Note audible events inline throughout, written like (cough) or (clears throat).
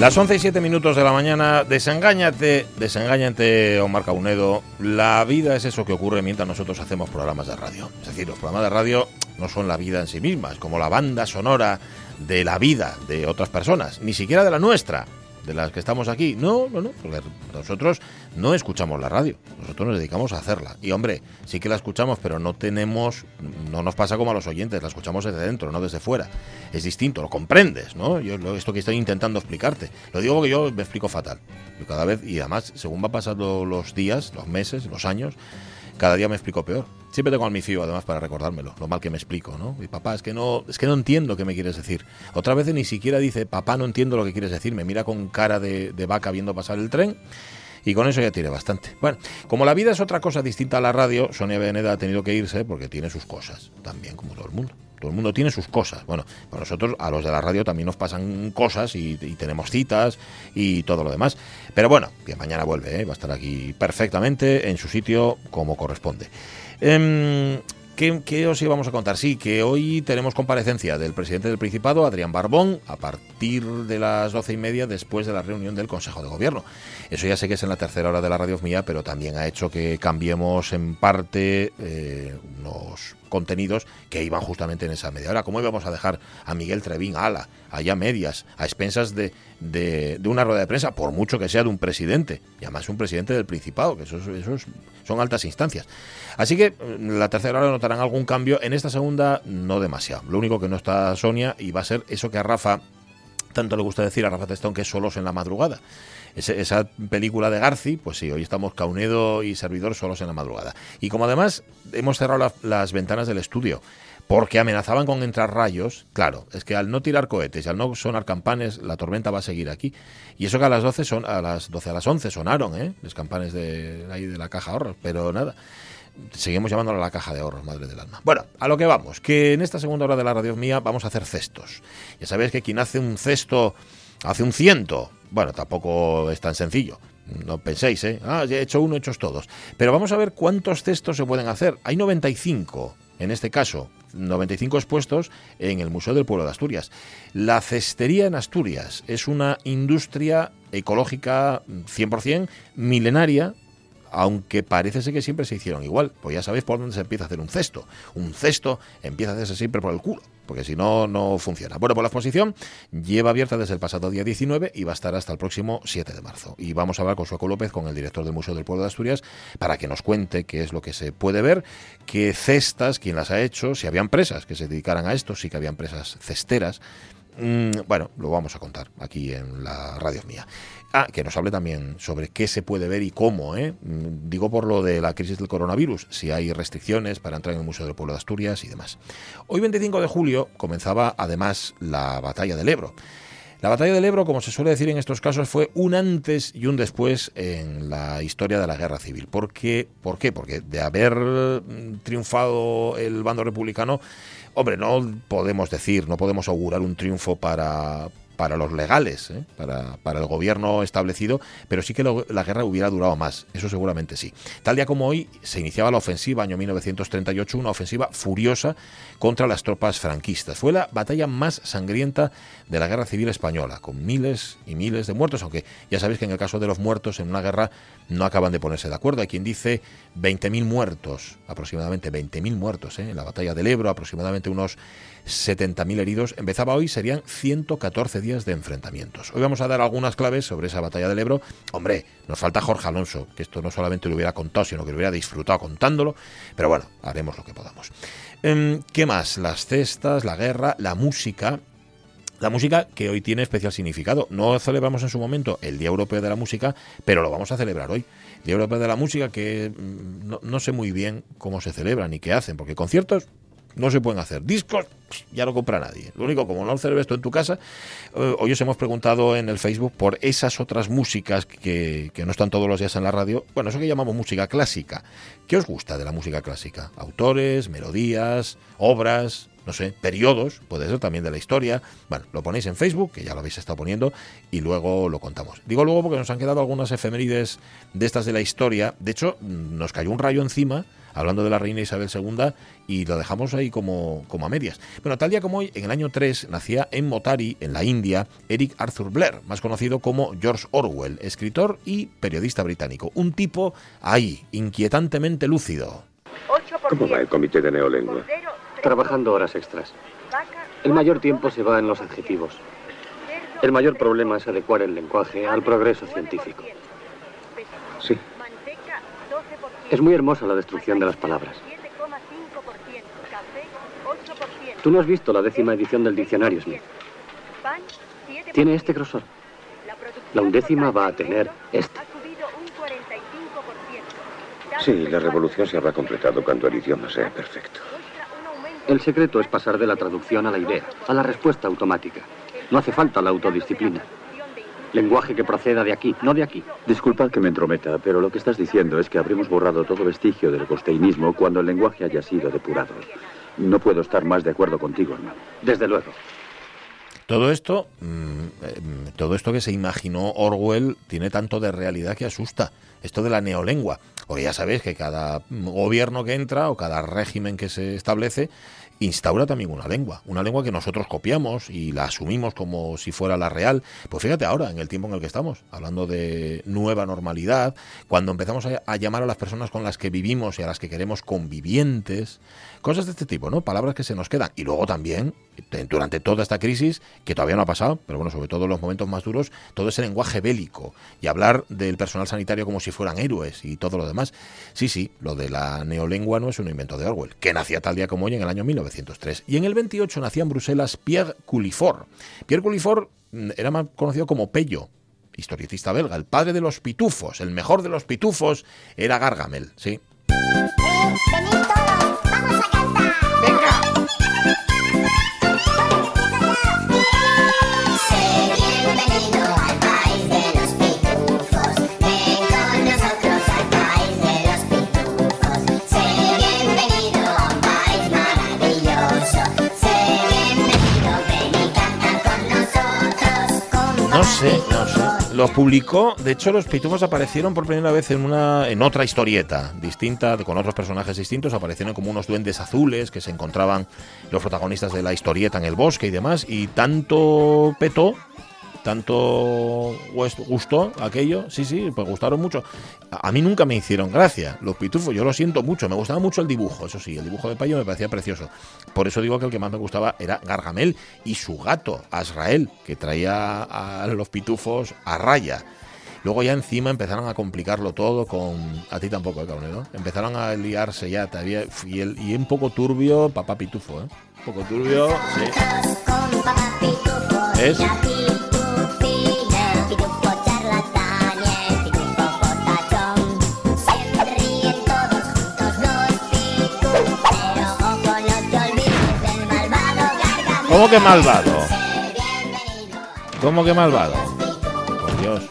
Las 11 y 7 minutos de la mañana, desengáñate, desengáñate, Omar Caunedo. La vida es eso que ocurre mientras nosotros hacemos programas de radio. Es decir, los programas de radio no son la vida en sí misma, es como la banda sonora de la vida de otras personas, ni siquiera de la nuestra de las que estamos aquí. No, no, no, porque nosotros no escuchamos la radio, nosotros nos dedicamos a hacerla. Y hombre, sí que la escuchamos, pero no tenemos, no nos pasa como a los oyentes, la escuchamos desde dentro, no desde fuera. Es distinto, lo comprendes, ¿no? Yo esto que estoy intentando explicarte. Lo digo porque yo me explico fatal. Cada vez, y además, según va pasando los días, los meses, los años, cada día me explico peor. Siempre tengo al mi fío, además, para recordármelo, lo mal que me explico, ¿no? Y papá, es que no, es que no entiendo qué me quieres decir. Otra vez ni siquiera dice, papá, no entiendo lo que quieres decir. Me mira con cara de, de vaca viendo pasar el tren. Y con eso ya tiene bastante. Bueno, como la vida es otra cosa distinta a la radio, Sonia Beneda ha tenido que irse porque tiene sus cosas, también como todo el mundo. Todo el mundo tiene sus cosas. Bueno, para nosotros, a los de la radio, también nos pasan cosas y, tenemos citas y todo lo demás. Pero bueno, que mañana vuelve, ¿eh? va a estar aquí perfectamente en su sitio como corresponde. Em, ¿Qué, os íbamos a contar? Sí, que hoy tenemos comparecencia del presidente del Principado, Adrián Barbón, a partir de las doce y media después de la reunión del Consejo de Gobierno. Eso ya sé que es en la tercera hora de la radio mía, pero también ha hecho que cambiemos en parte eh, unos contenidos que iban justamente en esa media hora. ¿Cómo íbamos a dejar a Miguel Trevín ala, allá medias, a expensas de, de, una rueda de prensa, por mucho que sea de un presidente, y además un presidente del Principado, que esos, esos son altas instancias? Así que mm, la tercera hora notarán algún cambio, en esta segunda no demasiado. Lo único que no está Sonia y va a ser eso que a Rafa tanto le gusta decir a Rafa Testón que es solos en la madrugada esa película de Garci, pues sí, hoy estamos Caunedo y Servidor solos en la madrugada. Y como además hemos cerrado las ventanas del estudio, porque amenazaban con entrar rayos, claro, es que al no tirar cohetes y al no sonar campanes, la tormenta va a seguir aquí. Y eso que a las 12 son a las 12 a las 11 sonaron, ¿eh? Los campanes de ahí de la caja ahorros, pero nada. Seguimos llamándolo la caja de ahorros, madre del alma. Bueno, a lo que vamos, que en esta segunda hora de la radio mía vamos a hacer cestos. Ya sabéis que quien hace un cesto hace un ciento. Bueno, tampoco es tan sencillo. No penséis, ¿eh? Ah, he hecho uno, hechos todos. Pero vamos a ver cuántos cestos se pueden hacer. Hay 95, en este caso, 95 expuestos en el Museo del Pueblo de Asturias. La cestería en Asturias es una industria ecológica 100% milenaria aunque parece ser que siempre se hicieron igual. Pues ya sabéis por dónde se empieza a hacer un cesto. Un cesto empieza a hacerse siempre por el culo, porque si no, no funciona. Bueno, pues la exposición lleva abierta desde el pasado día 19 y va a estar hasta el próximo 7 de marzo. Y vamos a hablar con Sueco López, con el director del Museo del Pueblo de Asturias, para que nos cuente qué es lo que se puede ver, qué cestas, quién las ha hecho, si había empresas que se dedicaran a esto, sí que había empresas cesteras. Mm, bueno, lo vamos a contar aquí en la radio mía. Ah, que nos hable también sobre qué se puede ver y cómo. ¿eh? Mm, digo por lo de la crisis del coronavirus, si hay restricciones para entrar en el Museo del Pueblo de Asturias y demás. Hoy 25 de julio comenzaba además la batalla del Ebro. La batalla del Ebro, como se suele decir en estos casos, fue un antes y un después en la historia de la guerra civil. ¿Por qué? ¿Por qué? Porque de haber mm, triunfado el bando republicano, hombre, no podemos decir, no podemos augurar un triunfo para, para los legales, ¿eh? para, para, el gobierno establecido, pero sí que la guerra hubiera durado más, eso seguramente sí. Tal día como hoy se iniciaba la ofensiva, año 1938, una ofensiva furiosa contra las tropas franquistas. Fue la batalla más sangrienta de la guerra civil española, con miles y miles de muertos, aunque ya sabéis que en el caso de los muertos en una guerra no acaban de ponerse de acuerdo. Hay quien dice 20.000 muertos, aproximadamente 20.000 muertos, ¿eh? en la batalla del Ebro, aproximadamente unos 70.000 heridos. Empezaba hoy, serían 114 días de enfrentamientos. Hoy vamos a dar algunas claves sobre esa batalla del Ebro. Hombre, nos falta Jorge Alonso, que esto no solamente lo hubiera contado, sino que lo hubiera disfrutado contándolo. Pero bueno, haremos lo que podamos. Em, ¿Qué más? Las cestas, la guerra, la música. La música que hoy tiene especial significado. No celebramos en su momento el Día Europeo de la Música, pero lo vamos a celebrar hoy. Día Europeo de la Música que mm, no, no sé muy bien cómo se celebran ni qué hacen, porque conciertos no se pueden hacer. Discos ya no compra nadie. Lo único, como no observes esto en tu casa, eh, hoy os hemos preguntado en el Facebook por esas otras músicas que, que no están todos los días en la radio. Bueno, eso que llamamos música clásica. ¿Qué os gusta de la música clásica? Autores, melodías, obras, no sé, periodos, puede ser también de la historia. Bueno, lo ponéis en Facebook, que ya lo habéis estado poniendo, y luego lo contamos. Digo luego porque nos han quedado algunas efemérides de estas de la historia. De hecho, nos cayó un rayo encima hablando de la reina Isabel II, y lo dejamos ahí como, como a medias. Bueno, tal día como hoy, en el año 3, nacía en Motari, en la India, Eric Arthur Blair, más conocido como George Orwell, escritor y periodista británico. Un tipo ahí, inquietantemente lúcido. ¿Cómo va el comité de neolengua? Trabajando horas extras. El mayor tiempo se va en los adjetivos. El mayor problema es adecuar el lenguaje al progreso científico. Sí. Es muy hermosa la destrucción de las palabras. Tú no has visto la décima edición del diccionario, Smith. Tiene este grosor. La undécima va a tener este. Sí, la revolución se habrá completado cuando el idioma sea perfecto. El secreto es pasar de la traducción a la idea, a la respuesta automática. No hace falta la autodisciplina. Lenguaje que proceda de aquí, no de aquí. Disculpad que me entrometa, pero lo que estás diciendo es que habremos borrado todo vestigio del costeinismo cuando el lenguaje haya sido depurado. No puedo estar más de acuerdo contigo, hermano. Desde luego. Todo esto, mm, eh, todo esto que se imaginó Orwell tiene tanto de realidad que asusta. Esto de la neolengua. Porque ya sabéis que cada gobierno que entra o cada régimen que se establece instaura también una lengua, una lengua que nosotros copiamos y la asumimos como si fuera la real. Pues fíjate ahora, en el tiempo en el que estamos, hablando de nueva normalidad, cuando empezamos a, llamar a las personas con las que vivimos y a las que queremos convivientes, cosas de este tipo, ¿no? Palabras que se nos quedan. Y luego también, durante toda esta crisis, que todavía no ha pasado, pero bueno, sobre todo en los momentos más duros, todo ese lenguaje bélico y hablar del personal sanitario como si fueran héroes y todo lo demás. Sí, sí, lo de la neolengua no es un invento de Orwell, que nacía tal día como hoy en el año 1900. Y en el 28 nacía en Bruselas Pierre Culifort. Pierre Culifort mm, era más conocido como Pello, historietista belga, el padre de los pitufos, el mejor de los pitufos era Gargamel, ¿sí? No sé. Lo publicó, de hecho los pitufos aparecieron por primera vez en una en otra historieta distinta, con otros personajes distintos, aparecieron como unos duendes azules que se encontraban los protagonistas de la historieta en el bosque y demás, y tanto petó tanto gustó aquello, sí, sí, pues gustaron mucho. A mí nunca me hicieron gracia los pitufos, yo lo siento mucho, me gustaba mucho el dibujo, eso sí, el dibujo de Payo me parecía precioso. Por eso digo que el que más me gustaba era Gargamel y su gato, Azrael, que traía a los pitufos a raya. Luego ya encima empezaron a complicarlo todo con... A ti tampoco, ¿eh, ¿no? Empezaron a liarse ya, todavía, y, y un poco turbio papá pitufo, ¿eh? Un poco turbio, sí. Es... ¿Cómo que malvado? ¿Cómo que malvado? Por Dios.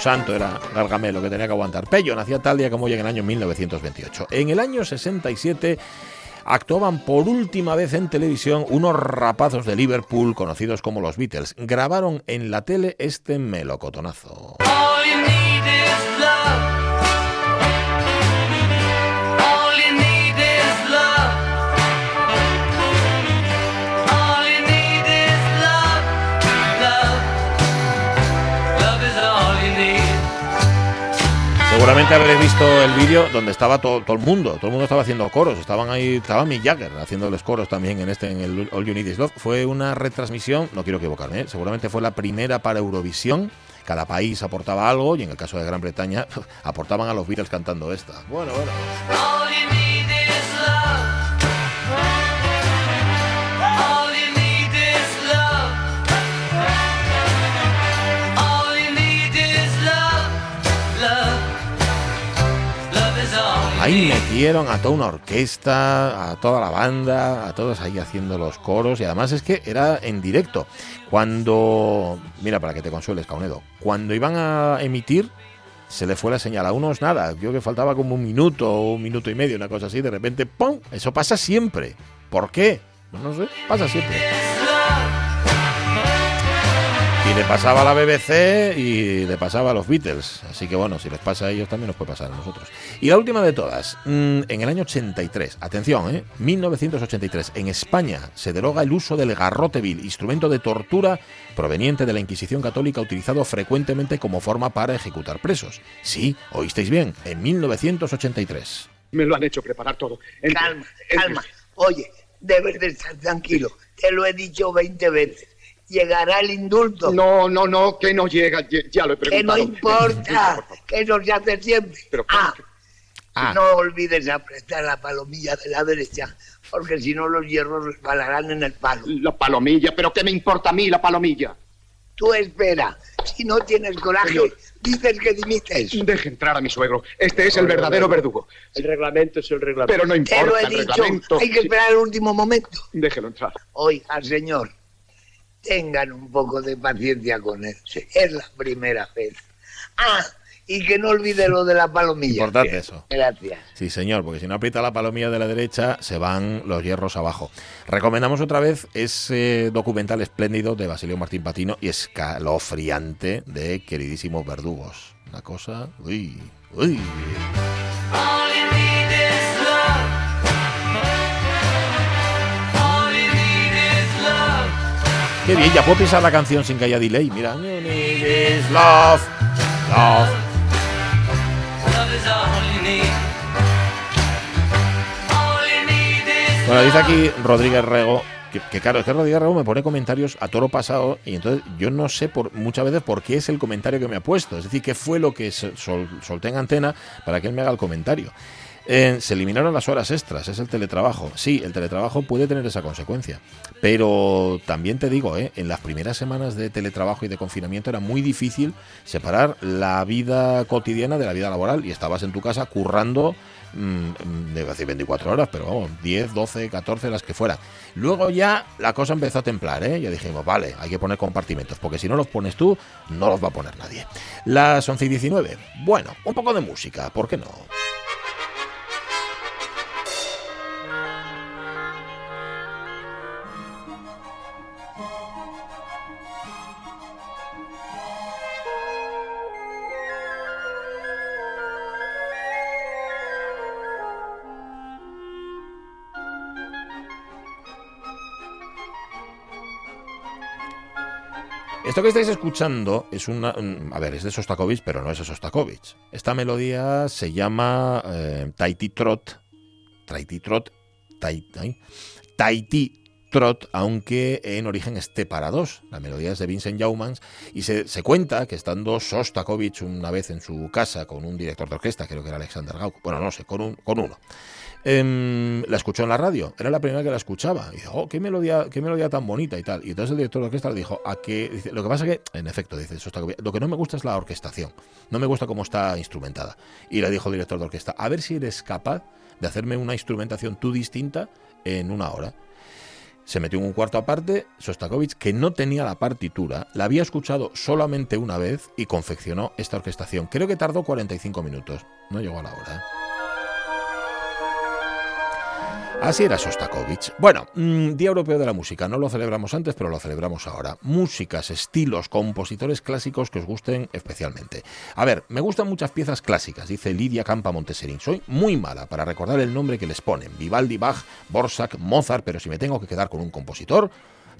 Santo era Gargamelo que tenía que aguantar. Pello nacía tal día como hoy en el año 1928. En el año 67 actuaban por última vez en televisión unos rapazos de Liverpool conocidos como los Beatles. Grabaron en la tele este melocotonazo. Seguramente habréis visto el vídeo donde estaba todo, el mundo, todo el mundo estaba haciendo coros, estaban ahí, estaba Mick Jagger haciéndoles coros también en este, en el All You Need Is Love. Fue una retransmisión, no quiero equivocarme, ¿eh? seguramente fue la primera para Eurovisión. Cada país aportaba algo y en el caso de Gran Bretaña (laughs) aportaban a los Beatles cantando esta. Bueno, bueno. Ahí metieron a toda una orquesta, a toda la banda, a todos ahí haciendo los coros y además es que era en directo. Cuando, mira, para que te consueles, Caunedo, cuando iban a emitir se le fue la señal. A unos nada, creo que faltaba como un minuto o un minuto y medio, una cosa así, de repente, ¡pum! Eso pasa siempre. ¿Por qué? Pues no sé, pasa siempre. Le pasaba a la BBC y le pasaba a los Beatles. Así que bueno, si les pasa a ellos también nos puede pasar a nosotros. Y la última de todas, mm, en el año 83, atención, ¿eh? 1983, en España se deroga el uso del garrote vil, instrumento de tortura proveniente de la Inquisición católica utilizado frecuentemente como forma para ejecutar presos. Sí, oísteis bien, en 1983. Me lo han hecho preparar todo. Calma, calma. Oye, debes de estar tranquilo. Te lo he dicho 20 veces llegará el indulto. No, no, no, que no llega, ya, lo he preguntado. Que no importa, que se hace siempre. Pero, ah, ah. no olvides apretar la palomilla de la derecha, porque si no los hierros resbalarán en el palo. La palomilla, pero ¿qué me importa a mí la palomilla? Tú espera, si no tienes coraje, dices que dimites. Deje entrar a mi suegro. Este es el verdadero verdugo. El reglamento es el reglamento. Pero no importa. Te lo he dicho. Hay que esperar el último momento. Déjelo entrar. Oiga, señor tengan un poco de paciencia con él. Es la primera vez. Ah, y que no olvide lo de la palomilla. Importante eso. Gracias. Sí, señor, porque si no aprieta la palomilla de la derecha, se van los hierros abajo. Recomendamos otra vez ese documental espléndido de Basilio Martín Patino y escalofriante de Queridísimos Verdugos. Una cosa. Uy, uy. Qué bien, ya puedo pisar la canción sin que haya delay. Mira. love, love. Bueno, dice aquí Rodríguez Rego que, claro, es que Rodríguez Rego me pone comentarios a toro pasado y entonces yo no sé por, muchas veces por qué es el comentario que me ha puesto. Es decir, qué fue lo que solté en antena para que él me haga el comentario. Se eliminaron las horas extras, es el teletrabajo. Sí, el teletrabajo puede tener esa consecuencia. Pero también te digo, eh, en las primeras semanas de teletrabajo y de confinamiento era muy difícil separar la vida cotidiana de la vida laboral. Y estabas en tu casa currando, mmm, decir 24 horas, pero vamos, 10, 12, 14, las que fueran. Luego ya la cosa empezó a templar, ¿eh? Ya dijimos, vale, hay que poner compartimentos, porque si no los pones tú, no los va a poner nadie. Las 11 y 19. Bueno, un poco de música, ¿por qué no? Esto que estáis escuchando es una. A ver, es de Sostakovich, pero no es de Sostakovich. Esta melodía se llama eh, Taiti Trot. Taiti Trot. Taiti, Trot, aunque en origen esté para dos. La melodía es de Vincent Yaumans y se, cuenta que estando Sostakovich una vez en su casa con un director de orquesta, creo que era Alexander Gauck, bueno, no sé, con, un, con uno. Em, la escuchó en la radio, era la primera que la escuchaba. Y dijo, oh, qué melodía, qué melodía tan bonita y tal. Y entonces el director de orquesta le dijo, a que, lo que pasa que, en efecto, dice, está, lo que no me gusta es la orquestación, no me gusta cómo está instrumentada. Y le dijo el director de orquesta, a ver si eres capaz de hacerme una instrumentación tú distinta en una hora. Se metió en un cuarto aparte, Sostakovich, que no tenía la partitura, la había escuchado solamente una vez y confeccionó esta orquestación. Creo que tardó 45 minutos, no llegó a la hora. Así era Sostakovich. Bueno, mm, Día Europeo de la Música. No lo celebramos antes, pero lo celebramos ahora. Músicas, estilos, compositores clásicos que os gusten especialmente. A ver, me gustan muchas piezas clásicas, dice Lidia Campa Monteserín. Soy muy mala para recordar el nombre que les ponen. Vivaldi, Bach, Borsak, Mozart, pero si me tengo que quedar con un compositor,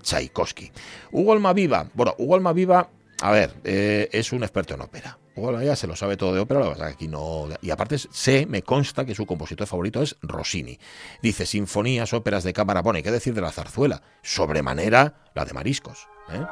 Tchaikovsky. Hugo Almaviva. Bueno, Hugo Almaviva, a ver, eh, es un experto en ópera. Bueno, ya se lo sabe todo de ópera, lo que aquí no. Y aparte, sé, me consta que su compositor favorito es Rossini. Dice: Sinfonías, óperas de cámara. Bueno, ¿y qué decir de la zarzuela? Sobremanera la de mariscos. ¿eh?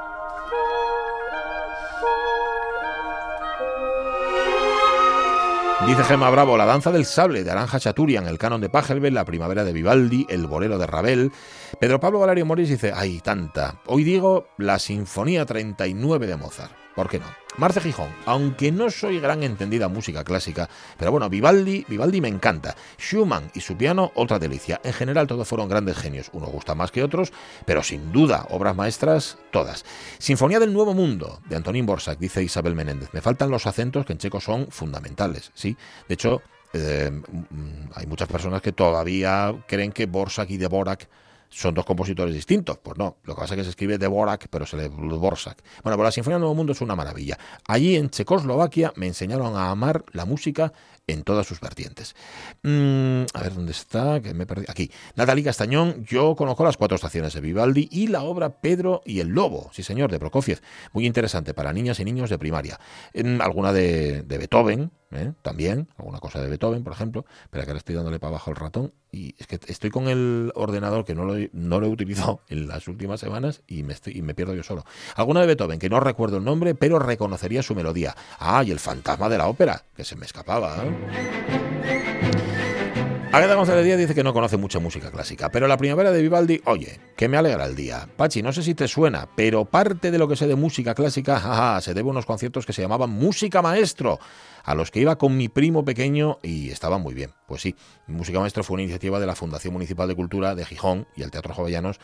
Dice Gemma Bravo, la danza del sable de Aranja Chaturian, el canon de Pachelbel, la primavera de Vivaldi, el bolero de Ravel. Pedro Pablo Valerio Moris dice, ay, tanta. Hoy digo la Sinfonía 39 de Mozart. ¿por qué no? Marce Gijón, aunque no soy gran entendida música clásica, pero bueno, Vivaldi, Vivaldi me encanta. Schumann y su piano, otra delicia. En general todos fueron grandes genios, unos gustan más que otros, pero sin duda, obras maestras, todas. Sinfonía del Nuevo Mundo, de Antonín Borsak, dice Isabel Menéndez. Me faltan los acentos que en checo son fundamentales, ¿sí? De hecho, eh, mm, hay muchas personas que todavía creen que Borsak y Dvorak son dos compositores distintos. Pues no, lo que pasa es que se escribe Dvorak, pero se lee Borsak. Bueno, pues la Sinfonía del Nuevo Mundo es una maravilla. Allí en Checoslovaquia me enseñaron a amar la música en todas sus vertientes. Mm, a ver, ¿dónde está? Que me perdí. Aquí. Natalie Castañón, yo conozco las cuatro estaciones de Vivaldi y la obra Pedro y el Lobo, sí señor, de Prokofiev. Muy interesante para niñas y niños de primaria. En alguna de, Beethoven, ¿eh? también, alguna cosa de Beethoven, por ejemplo. Espera que ahora estoy dándole para abajo el ratón y es que estoy con el ordenador que no lo, no lo he utilizado (laughs) en las últimas semanas y me, estoy, y me pierdo yo solo. Alguna de Beethoven, que no recuerdo el nombre, pero reconocería su melodía. Ah, y el fantasma de la ópera, que se me escapaba. ¿eh? Agatha González Díaz dice que no conoce mucha música clásica, pero la primavera de Vivaldi, oye, que me alegra el día. Pachi, no sé si te suena, pero parte de lo que sé de música clásica, se debe a unos conciertos que se llamaban Música Maestro a los que iba con mi primo pequeño y estaba muy bien. Pues sí, Música Maestro fue una iniciativa de la Fundación Municipal de Cultura de Gijón y el Teatro Jovellanos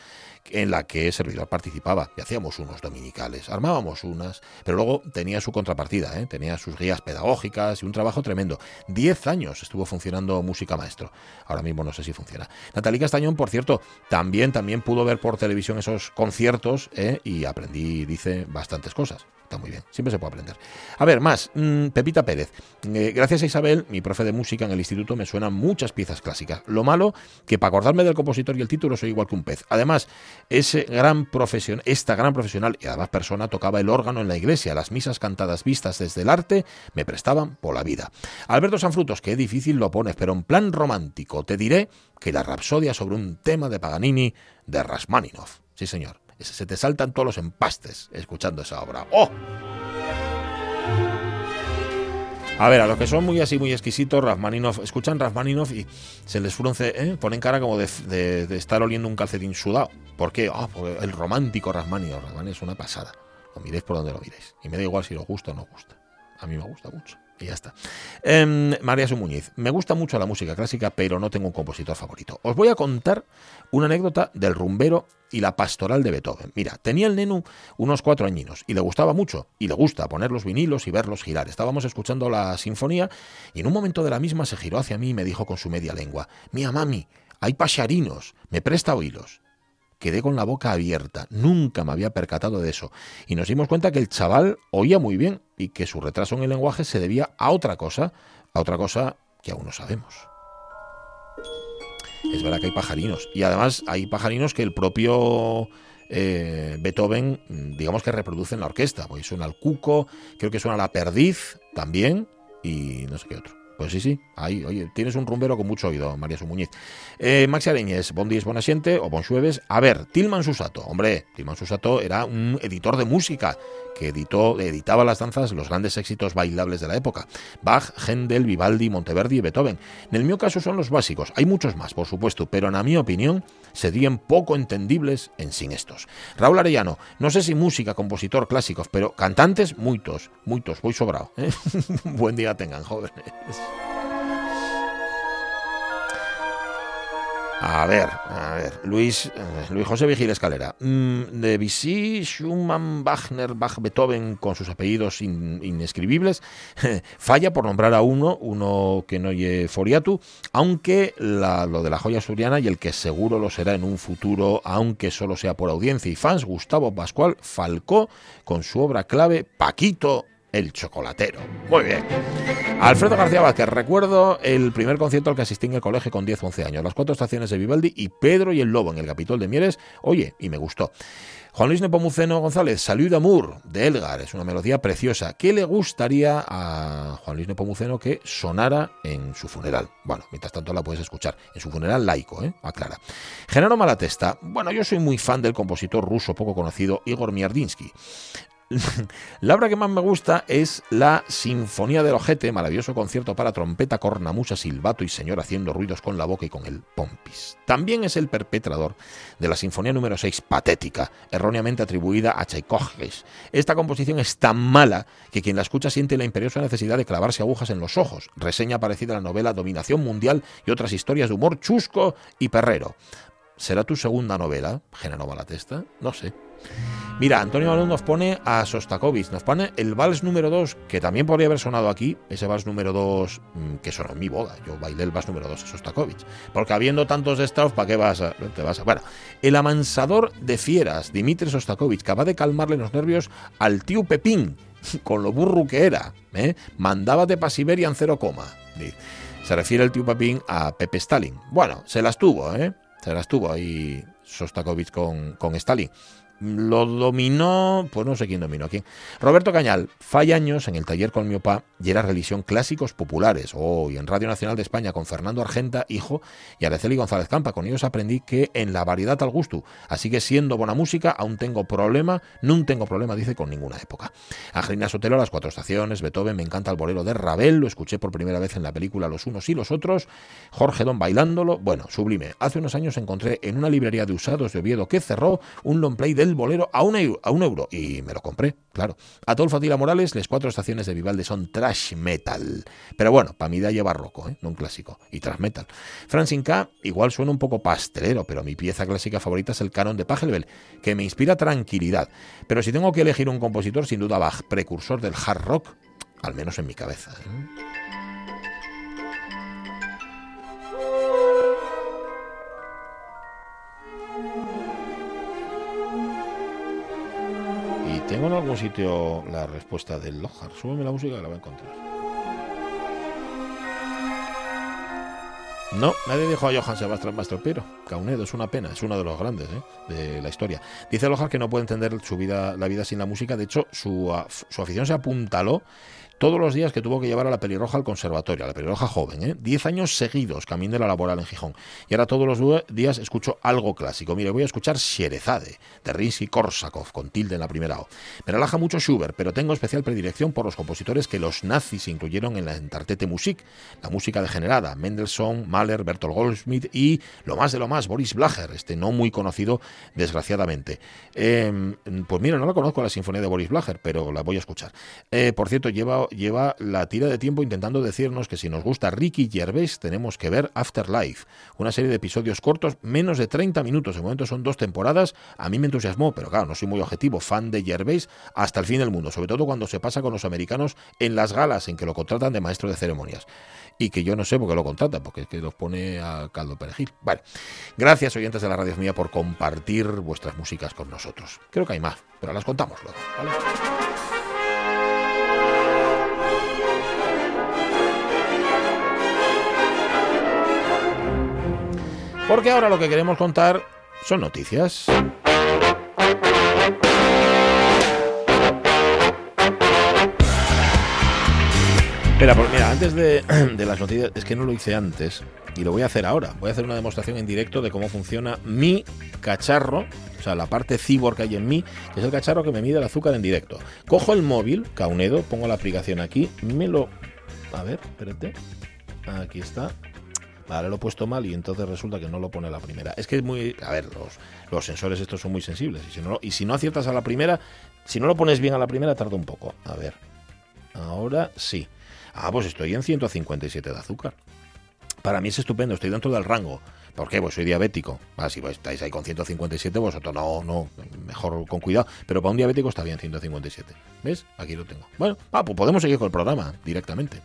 en la que Servidor participaba y hacíamos unos dominicales, armábamos unas, pero luego tenía su contrapartida, ¿eh? tenía sus guías pedagógicas y un trabajo tremendo. Diez años estuvo funcionando Música Maestro. Ahora mismo no sé si funciona. Natalie Castañón, por cierto, también, también pudo ver por televisión esos conciertos ¿eh? y aprendí, dice, bastantes cosas. Está muy bien, siempre se puede aprender. A ver, más, mm, Pepita Pérez. Eh, gracias a Isabel, mi profe de música en el instituto, me suenan muchas piezas clásicas. Lo malo, que para acordarme del compositor y el título soy igual que un pez. Además, ese gran profesión, esta gran profesional y además persona tocaba el órgano en la iglesia. Las misas cantadas vistas desde el arte me prestaban por la vida. Alberto Sanfrutos, qué difícil lo pones, pero en plan romántico, te diré que la rapsodia sobre un tema de Paganini de Rasmaninov. Sí, señor se te saltan todos los empastes escuchando esa obra. ¡Oh! A ver, a los que son muy así, muy exquisitos, Rasmaninov, escuchan Rasmaninov y se les frunce, ¿eh? ponen cara como de, estar oliendo un calcetín sudado. ¿Por qué? Ah, porque el romántico Rasmaninov. Rasmaninov es una pasada. Lo miréis por donde lo miréis. Y me da igual si os gusta o no gusta. A mí me gusta mucho. Y ya está. Em, María Sumuñiz, me gusta mucho la música clásica, pero no tengo un compositor favorito. Os voy a contar una anécdota del rumbero y la pastoral de Beethoven. Mira, tenía el nenu unos cuatro añinos y le gustaba mucho, y le gusta poner los vinilos y verlos girar. Estábamos escuchando la sinfonía y en un momento de la misma se giró hacia mí y me dijo con su media lengua, Mía mami, hay pasharinos, ¿me presta oílos? Quedé con la boca abierta, nunca me había percatado de eso, y nos dimos cuenta que el chaval oía muy bien y que su retraso en el lenguaje se debía a otra cosa, a otra cosa que aún no sabemos. Es verdad que hay pajarinos, y además hay pajarinos que el propio eh, Beethoven, digamos que reproduce en la orquesta, porque suena el cuco, creo que suena la perdiz también, y no sé qué otro. Pues sí, sí, ahí, oye, tienes un rumbero con mucho oído, María Sumuñiz. Eh, Maxi Areñez, bon días, buena o bon. A ver, Tilman Susato, hombre, Tilman Susato era un editor de música que editó, editaba las danzas, los grandes éxitos bailables de la época. Bach, Händel, Vivaldi, Monteverdi y Beethoven. En el mío caso son los básicos, hay muchos más, por supuesto, pero en mi opinión serían poco entendibles en sin estos. Raúl Arellano, no sé si música, compositor, clásicos, pero cantantes, muchos, muchos, voy sobrado. ¿eh? (laughs) Buen día tengan, jóvenes. A ver, a ver, Luis, eh, Luis José Vigil Escalera. Mm, de Vichy, Schumann, Wagner, Bach, Beethoven, con sus apellidos inescribibles, (laughs) falla por nombrar a uno, uno que no oye Foriatu, aunque lo de la joya asturiana y el que seguro lo será en un futuro, aunque solo sea por audiencia y fans, Gustavo Pascual Falcó, con su obra clave Paquito el chocolatero. Muy bien. Alfredo García Vázquez, recuerdo el primer concierto al que asistí en el colegio con 10 11 años. Las cuatro estaciones de Vivaldi y Pedro y el Lobo en el Capitol de Mieres. Oye, y me gustó. Juan Luis Nepomuceno González, Salud d'Amour, de Elgar, es una melodía preciosa. ¿Qué le gustaría a Juan Luis Nepomuceno que sonara en su funeral? Bueno, mientras tanto la puedes escuchar. En su funeral laico, ¿eh? Aclara. Genaro Malatesta, bueno, yo soy muy fan del compositor ruso poco conocido Igor Miardinsky. (laughs) la obra que más me gusta es la Sinfonía del Ojete, maravilloso concierto para trompeta, cornamusa, silbato y señor haciendo ruidos con la boca y con el pompis. También es el perpetrador de la Sinfonía número 6, patética, erróneamente atribuida a Tchaikovsky. Esta composición es tan mala que quien la escucha siente la imperiosa necesidad de clavarse agujas en los ojos. Reseña parecida a la novela Dominación Mundial y otras historias de humor chusco y perrero. ¿Será tu segunda novela, Genova la Testa? No sé. Mira, Antonio Balón nos pone a Sostakovich, nos pone el vals número 2, que también podría haber sonado aquí, ese vals número 2 mm, que sonó en mi boda. Yo bailé el vals número 2 a Sostakovich. Porque habiendo tantos estados, ¿para qué vas a, vas a? Bueno, el amansador de fieras, Dimitri Sostakovich, capaz de calmarle los nervios al tío Pepín, (laughs) con lo burro que era. ¿eh? Mandábate para Siberia en cero coma. Se refiere el tío Pepín a Pepe Stalin. Bueno, se las tuvo, ¿eh? Se las tuvo ahí Sostakovich con, con Stalin. Lo dominó, pues no sé quién dominó quién. Roberto Cañal, falla años en el taller con mi opa y era religión clásicos populares. Hoy en Radio Nacional de España con Fernando Argenta, hijo, y Araceli González Campa. Con ellos aprendí que en la variedad al gusto. Así que siendo buena música, aún tengo problema, no tengo problema, dice, con ninguna época. Angelina Sotelo, Las Cuatro Estaciones, Beethoven, me encanta el bolero de Ravel, lo escuché por primera vez en la película Los Unos y los Otros, Jorge Don bailándolo, bueno, sublime. Hace unos años encontré en una librería de usados de Oviedo que cerró un long play del bolero a un, euro, a un euro y me lo compré, claro. Adolfo Atila Morales, las cuatro estaciones de Vivaldi son trash metal. Pero bueno, para mí da lleva barroco, ¿eh? no un clásico, y trash metal. Francine K igual suena un poco pastelero, pero mi pieza clásica favorita es el canon de Pachelbel, que me inspira tranquilidad. Pero si tengo que elegir un compositor, sin duda Bach, precursor del hard rock, al menos en mi cabeza. ¿eh? Tengo en algún sitio la respuesta del Lojar. Súbeme la música y la voy a encontrar. No, nadie dijo a Johann Sebastian Mastropero. Caunedo es una pena, es uno de los grandes ¿eh? de la historia. Dice Lojar que no puede entender su vida, la vida sin la música. De hecho, su, su afición se apuntaló todos los días que tuvo que llevar a la pelirroja al conservatorio, a la pelirroja joven, ¿eh? Diez años seguidos camino de la laboral en Gijón. Y ahora todos los días escucho algo clásico. Mire, voy a escuchar Sherezade, de Rinsky-Korsakov, con tilde en la primera O. Me relaja mucho Schubert, pero tengo especial predilección por los compositores que los nazis incluyeron en la Entartete Musik, la música degenerada, Mendelssohn, Mahler, Bertolt Goldschmidt y, lo más de lo más, Boris Blacher, este no muy conocido, desgraciadamente. Em, pues mira, no la conozco la sinfonía de Boris Blacher, pero la voy a escuchar. Eh, por cierto, lleva lleva la tira de tiempo intentando decirnos que si nos gusta Ricky Gervais tenemos que ver Afterlife, una serie de episodios cortos, menos de 30 minutos, de momento son dos temporadas, a mí me entusiasmó, pero claro, no soy muy objetivo, fan de Gervais hasta el fin del mundo, sobre todo cuando se pasa con los americanos en las galas en que lo contratan de maestro de ceremonias. Y que yo no sé por qué lo contratan, porque es que los pone a caldo perejil. Vale. Gracias, oyentes de la radio mía, por compartir vuestras músicas con nosotros. Creo que hay más, pero las contamos luego. Porque ahora lo que queremos contar son noticias. Espera, pues mira, antes (clears throat) de, las noticias, es que no lo hice antes y lo voy a hacer ahora. Voy a hacer una demostración en directo de cómo funciona mi cacharro, o sea, la parte cyborg que hay en mí, que es el cacharro que me mide el azúcar en directo. Cojo el móvil, Caunedo, pongo la aplicación aquí, me lo... A ver, espérate. Aquí está. Vale, lo he puesto mal y entonces resulta que no lo pone la primera. Es que es muy... A ver, los, los sensores estos son muy sensibles. Y si, no, y si no aciertas a la primera, si no lo pones bien a la primera, tarda un poco. A ver. Ahora sí. Ah, pues estoy en 157 de azúcar. Para mí es estupendo, estoy dentro del rango. ¿Por qué? Pues soy diabético. Ah, si estáis ahí con 157, vosotros no, no, mejor con cuidado. Pero para un diabético está bien 157. ¿Ves? Aquí lo tengo. Bueno, ah, pues podemos seguir con el programa directamente.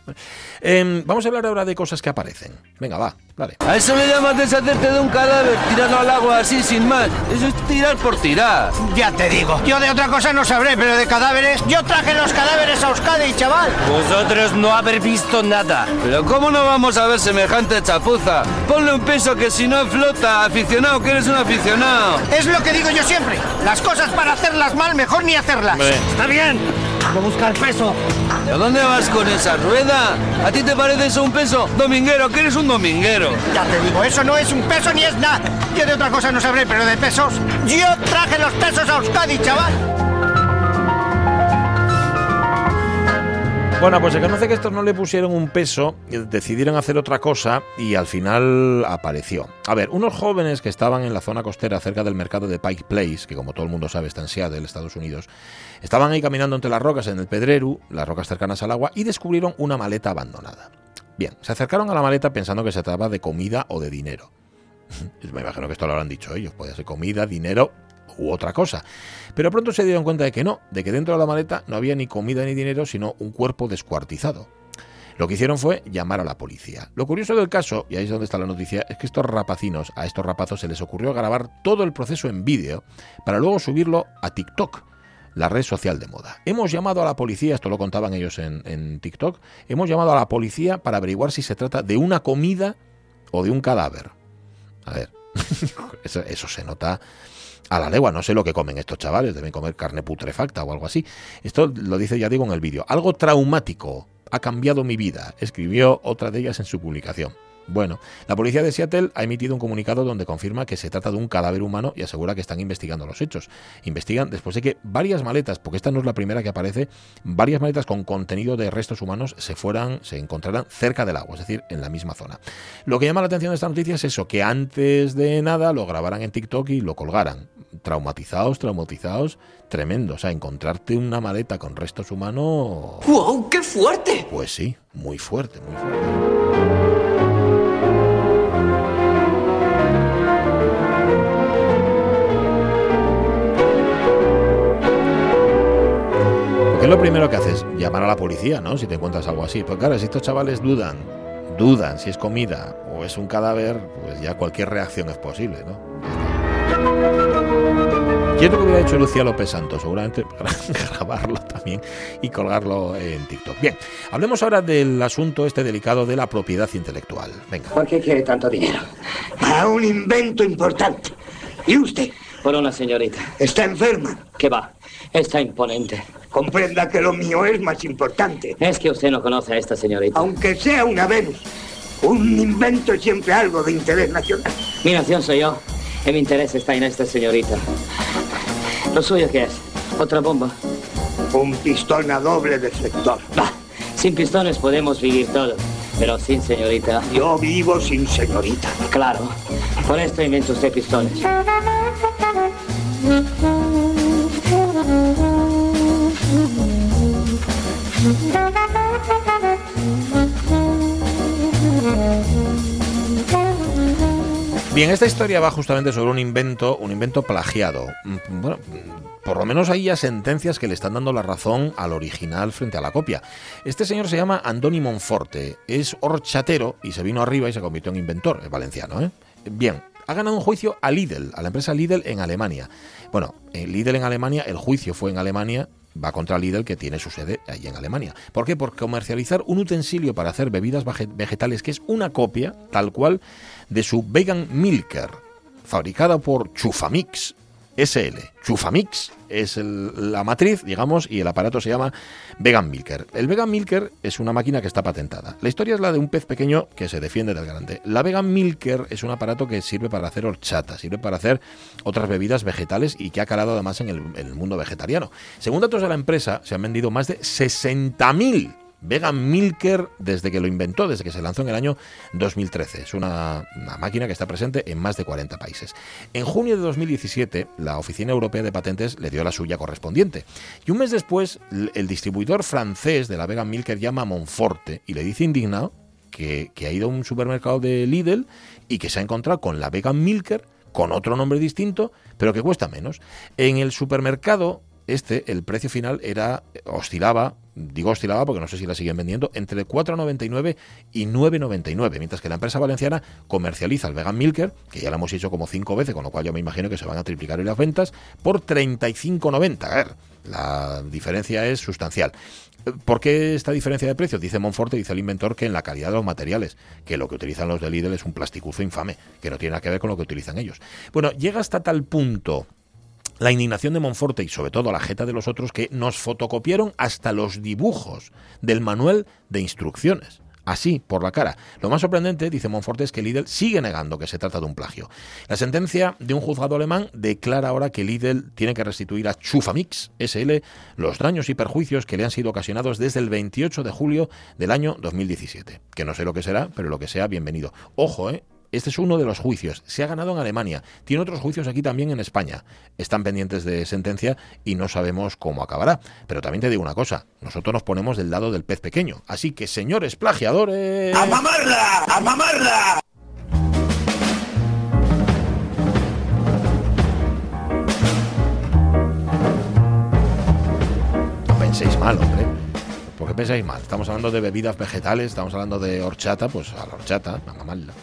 Em, vamos a hablar ahora de cosas que aparecen. Venga, va, dale. A eso le llamas deshacerte de un cadáver tirando al agua así sin más. Eso es tirar por tirar. Ya te digo. Yo de otra cosa no sabré, pero de cadáveres. Yo traje los cadáveres a Euskadi, chaval. Vosotros no habéis visto nada. Pero ¿cómo no vamos a ver semejante chapuza? Ponle un peso que si si no flota, aficionado, que eres un aficionado. Es lo que digo yo siempre. Las cosas para hacerlas mal, mejor ni hacerlas. Está bien. Voy a buscar peso. ¿A dónde vas con esa rueda? ¿A ti te parece eso un peso? Dominguero, que eres un dominguero. Ya te digo, eso no es un peso ni es nada. Yo de otra cosa no sabré, pero de pesos. Yo traje los pesos a Euskadi, chaval. Bueno, pues se conoce que estos no le pusieron un peso, decidieron hacer otra cosa y al final apareció. A ver, unos jóvenes que estaban en la zona costera cerca del mercado de Pike Place, que como todo el mundo sabe está en Seattle, Estados Unidos, estaban ahí caminando entre las rocas en el Pedreru, las rocas cercanas al agua, y descubrieron una maleta abandonada. Bien, se acercaron a la maleta pensando que se trataba de comida o de dinero. (laughs) Me imagino que esto lo habrán dicho ellos, puede ser comida, dinero u otra cosa. Pero pronto se dieron cuenta de que no, de que dentro de la maleta no había ni comida ni dinero, sino un cuerpo descuartizado. Lo que hicieron fue llamar a la policía. Lo curioso del caso, y ahí es donde está la noticia, es que estos rapacinos, a estos rapazos se les ocurrió grabar todo el proceso en vídeo para luego subirlo a TikTok, la red social de moda. Hemos llamado a la policía, esto lo contaban ellos en, TikTok, hemos llamado a la policía para averiguar si se trata de una comida o de un cadáver. A ver, (laughs) eso se nota a la legua. No sé lo que comen estos chavales, deben comer carne putrefacta o algo así. Esto lo dice, ya digo, en el vídeo. Algo traumático ha cambiado mi vida, escribió otra de ellas en su publicación. Bueno, la policía de Seattle ha emitido un comunicado donde confirma que se trata de un cadáver humano y asegura que están investigando los hechos. Investigan después de que varias maletas, porque esta no es la primera que aparece, varias maletas con contenido de restos humanos se fueran, se encontraran cerca del agua, es decir, en la misma zona. Lo que llama la atención de esta noticia es eso, que antes de nada lo grabaran en TikTok y lo colgaran. Traumatizados, traumatizados, tremendo. O sea, encontrarte una maleta con restos humanos. ¡Wow! ¡Qué fuerte! Pues sí, muy fuerte, muy fuerte. ¿Qué es lo primero que haces? Llamar a la policía, ¿no? Si te encuentras algo así. Pues claro, si estos chavales dudan, dudan si es comida o es un cadáver, pues ya cualquier reacción es posible, ¿no? ¿Qué que hubiera hecho Lucía López Santos? Seguramente (laughs) grabarlo también y colgarlo en TikTok. Bien, hablemos ahora del asunto este delicado de la propiedad intelectual. Venga. ¿Por qué quiere tanto dinero? Para un invento importante. ¿Y usted? Por una señorita. ¿Está enferma? ¿Qué va? Está imponente. Comprenda que lo mío es más importante. Es que usted no conoce a esta señorita. Aunque sea una Venus, un invento es siempre algo de interés nacional. Mi nación soy yo. Y mi interés está en esta señorita. ¿Lo suyo qué es? ¿Otra bomba? Un pistón a doble deflector. Bah, sin pistones podemos vivir todo. Pero sin señorita. Yo vivo sin señorita. Claro. Por esto invento usted pistones. Bien, esta historia va justamente sobre un invento, un invento plagiado. Mm, Bueno, por lo menos hay ya sentencias que le están dando la razón al original frente a la copia. Este señor se llama Andoni Monforte, es horchatero y se vino arriba y se convirtió en inventor, es valenciano, ¿eh? Bien, ha ganado un juicio a Lidl, a la empresa Lidl en Alemania. Bueno, en Lidl en Alemania, el juicio fue en Alemania, va contra Lidl que tiene su sede allí en Alemania. ¿Por qué? Por comercializar un utensilio para hacer bebidas vege- vegetales que es una copia, tal cual, de su Vegan Milker, fabricada por Chufamix SL. Chufamix es la matriz, digamos, y el aparato se llama Vegan Milker. El Vegan Milker es una máquina que está patentada. La historia es la de un pez pequeño que se defiende del grande. La Vegan Milker es un aparato que sirve para hacer horchata, sirve para hacer otras bebidas vegetales y que ha calado además en el, en el mundo vegetariano. Según datos de la empresa, se han vendido más de 60.000 Vegan Milker desde que lo inventó, desde que se lanzó en el año 2013. Es una, máquina que está presente en más de 40 países. En junio de 2017, la Oficina Europea de Patentes le dio la suya correspondiente. Y un mes después, el distribuidor francés de la Vegan Milker llama a Monforte y le dice indignado que ha ido a un supermercado de Lidl y que se ha encontrado con la Vegan Milker con otro nombre distinto, pero que cuesta menos. En el supermercado este, el precio final era oscilaba, digo oscilaba porque no sé si la siguen vendiendo, entre 4,99 y 9,99, mientras que la empresa valenciana comercializa el Vegan Milker, que ya lo hemos hecho como cinco veces, con lo cual yo me imagino que se van a triplicar hoy las ventas, por 35,90. A ver, la diferencia es sustancial. ¿Por qué esta diferencia de precios? Dice Monforte, dice el inventor, que en la calidad de los materiales, que lo que utilizan los de Lidl es un plasticuzo infame, que no tiene nada que ver con lo que utilizan ellos. Bueno, llega hasta tal punto la indignación de Monforte y sobre todo la jeta de los otros que nos fotocopiaron hasta los dibujos del manual de instrucciones. así, por la cara. Lo más sorprendente, dice Monforte, es que Lidl sigue negando que se trata de un plagio. La sentencia de un juzgado alemán declara ahora que Lidl tiene que restituir a Chufamix SL los daños y perjuicios que le han sido ocasionados desde el 28 de julio del año 2017. Que no sé lo que será, pero lo que sea, bienvenido. Ojo, ¿eh? Este es uno de los juicios. Se ha ganado en Alemania. Tiene otros juicios aquí también en España. Están pendientes de sentencia y no sabemos cómo acabará. Pero también te digo una cosa. Nosotros nos ponemos del lado del pez pequeño. Así que, señores plagiadores... ¡A mamarla! ¡A mamarla! No penséis mal, hombre. ¿Por qué pensáis mal? Estamos hablando de bebidas vegetales, estamos hablando de horchata, pues a la horchata, a mamarla.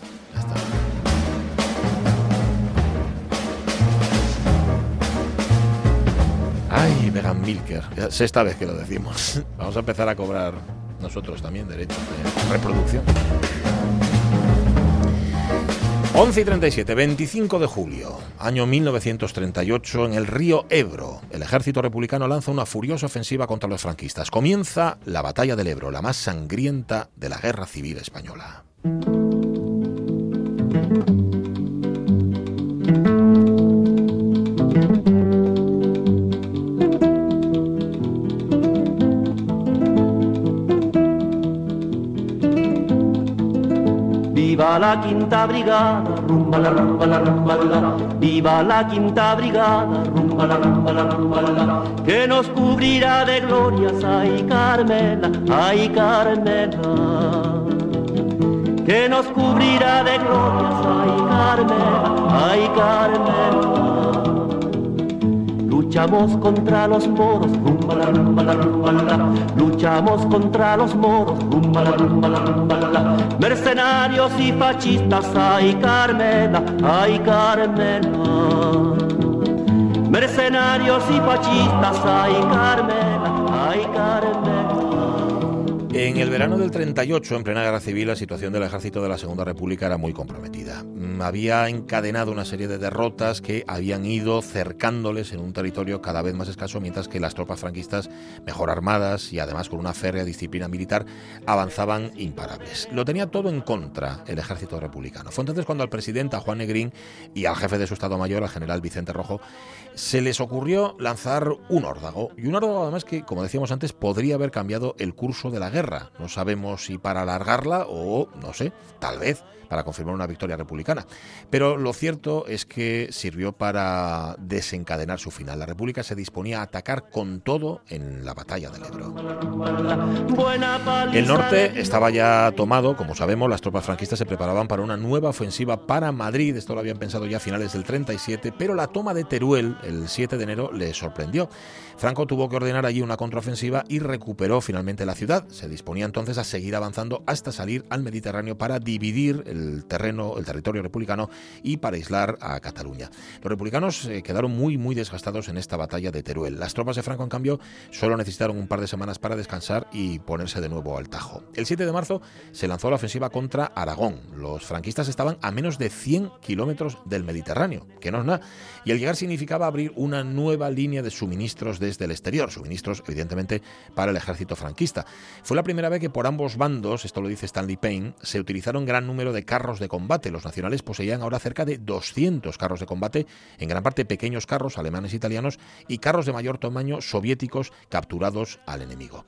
Ay, Vegan Milker. Sexta vez que lo decimos. Vamos a empezar a cobrar nosotros también derechos de reproducción. 11 y 37, 25 de julio, año 1938, en el río Ebro, el ejército republicano lanza una furiosa ofensiva contra los franquistas. Comienza la batalla del Ebro, la más sangrienta de la guerra civil española. Viva la quinta brigada, rumba la rumba la rumba la, viva la quinta brigada, rumba la rumba la rumba la, que nos cubrirá de glorias, ay Carmela, ay Carmela, que nos cubrirá de glorias, ay Carmela, ay Carmela. Luchamos contra los moros, rumba la rumba la rumba la, luchamos contra los moros, rumba la rumba la rumba la, mercenarios y fascistas, ay Carmela, ay Carmela. Mercenarios y fascistas, ay Carmela, ay Carmela. En el verano del 38, en plena guerra civil, la situación del ejército de la Segunda República era muy comprometida. Mm, Había encadenado una serie de derrotas que habían ido cercándoles en un territorio cada vez más escaso, mientras que las tropas franquistas, mejor armadas y además con una férrea disciplina militar, avanzaban imparables. Lo tenía todo en contra el ejército republicano. Fue entonces cuando al presidente, a Juan Negrín, y al jefe de su Estado Mayor, al general Vicente Rojo, se les ocurrió lanzar un órdago. Y un órdago además que, como decíamos antes, podría haber cambiado el curso de la guerra. No sabemos si para alargarla o, no sé, tal vez para confirmar una victoria republicana. Pero lo cierto es que sirvió para desencadenar su final. La República se disponía a atacar con todo en la batalla del Ebro. El norte estaba ya tomado, como sabemos, las tropas franquistas se preparaban para una nueva ofensiva para Madrid, esto lo habían pensado ya a finales del 37, pero la toma de Teruel el 7 de enero les sorprendió. Franco tuvo que ordenar allí una contraofensiva y recuperó finalmente la ciudad. Se disponía entonces a seguir avanzando hasta salir al Mediterráneo para dividir el terreno, el territorio republicano y para aislar a Cataluña. Los republicanos eh, quedaron muy, muy desgastados en esta batalla de Teruel. Las tropas de Franco, en cambio, solo necesitaron un par de semanas para descansar y ponerse de nuevo al tajo. El 7 de marzo se lanzó la ofensiva contra Aragón. Los franquistas estaban a menos de 100 kilómetros del Mediterráneo, que no es nada. Y al llegar significaba abrir una nueva línea de suministros desde el exterior, suministros evidentemente para el ejército franquista. Fue la primera vez que por ambos bandos, esto lo dice Stanley Payne, se utilizaron gran número de carros de combate. Los nacionales poseían ahora cerca de 200 carros de combate, en gran parte pequeños carros alemanes e italianos y carros de mayor tamaño soviéticos capturados al enemigo.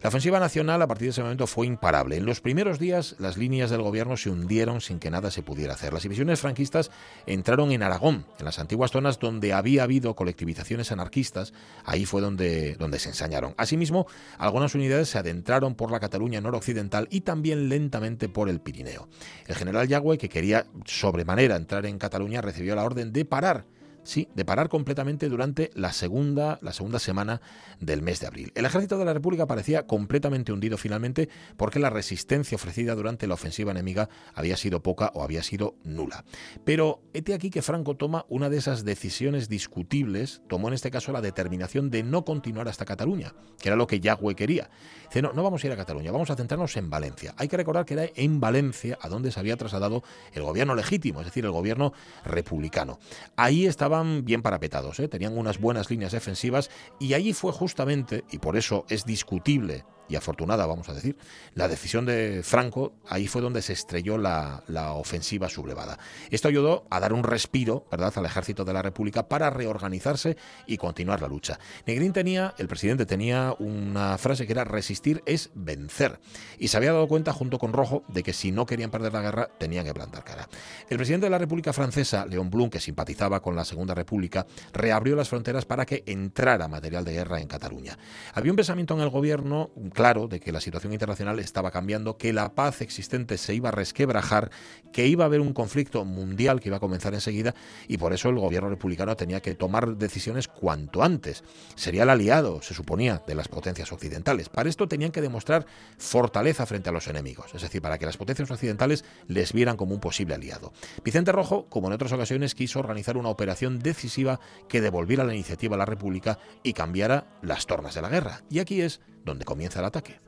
La ofensiva nacional a partir de ese momento fue imparable. En los primeros días las líneas del gobierno se hundieron sin que nada se pudiera hacer. Las divisiones franquistas entraron en Aragón, en las antiguas zonas donde había habido colectivizaciones anarquistas. Ahí fue donde, donde se ensañaron. Asimismo, algunas unidades se adentraron por la Cataluña noroccidental y también lentamente por el Pirineo. El general Yagüe, que quería sobremanera entrar en Cataluña, recibió la orden de parar sí, de parar completamente durante la segunda, la segunda semana del mes de abril. El ejército de la República parecía completamente hundido finalmente porque la resistencia ofrecida durante la ofensiva enemiga había sido poca o había sido nula. Pero hete aquí que Franco toma una de esas decisiones discutibles, tomó en este caso la determinación de no continuar hasta Cataluña, que era lo que Yagüe quería. Dice, no, no vamos a ir a Cataluña, vamos a centrarnos en Valencia. Hay que recordar que era en Valencia a donde se había trasladado el gobierno legítimo, es decir, el gobierno republicano. Ahí estaban bien parapetados, ¿eh? tenían unas buenas líneas defensivas y allí fue justamente, y por eso es discutible y afortunada, vamos a decir, la decisión de Franco, ahí fue donde se estrelló la, la, ofensiva sublevada. Esto ayudó a dar un respiro, ¿verdad?, al ejército de la República para reorganizarse y continuar la lucha. Negrín tenía, el presidente tenía una frase que era resistir es vencer. Y se había dado cuenta, junto con Rojo, de que si no querían perder la guerra, tenían que plantar cara. El presidente de la República Francesa, León Blum, que simpatizaba con la Segunda República, reabrió las fronteras para que entrara material de guerra en Cataluña. Había un pensamiento en el gobierno claro de que la situación internacional estaba cambiando, que la paz existente se iba a resquebrajar, que iba a haber un conflicto mundial que iba a comenzar enseguida y por eso el gobierno republicano tenía que tomar decisiones cuanto antes. Sería el aliado, se suponía, de las potencias occidentales. Para esto tenían que demostrar fortaleza frente a los enemigos, es decir, para que las potencias occidentales les vieran como un posible aliado. Vicente Rojo, como en otras ocasiones, quiso organizar una operación decisiva que devolviera la iniciativa a la República y cambiara las tornas de la guerra. Y aquí es donde comienza el ataque.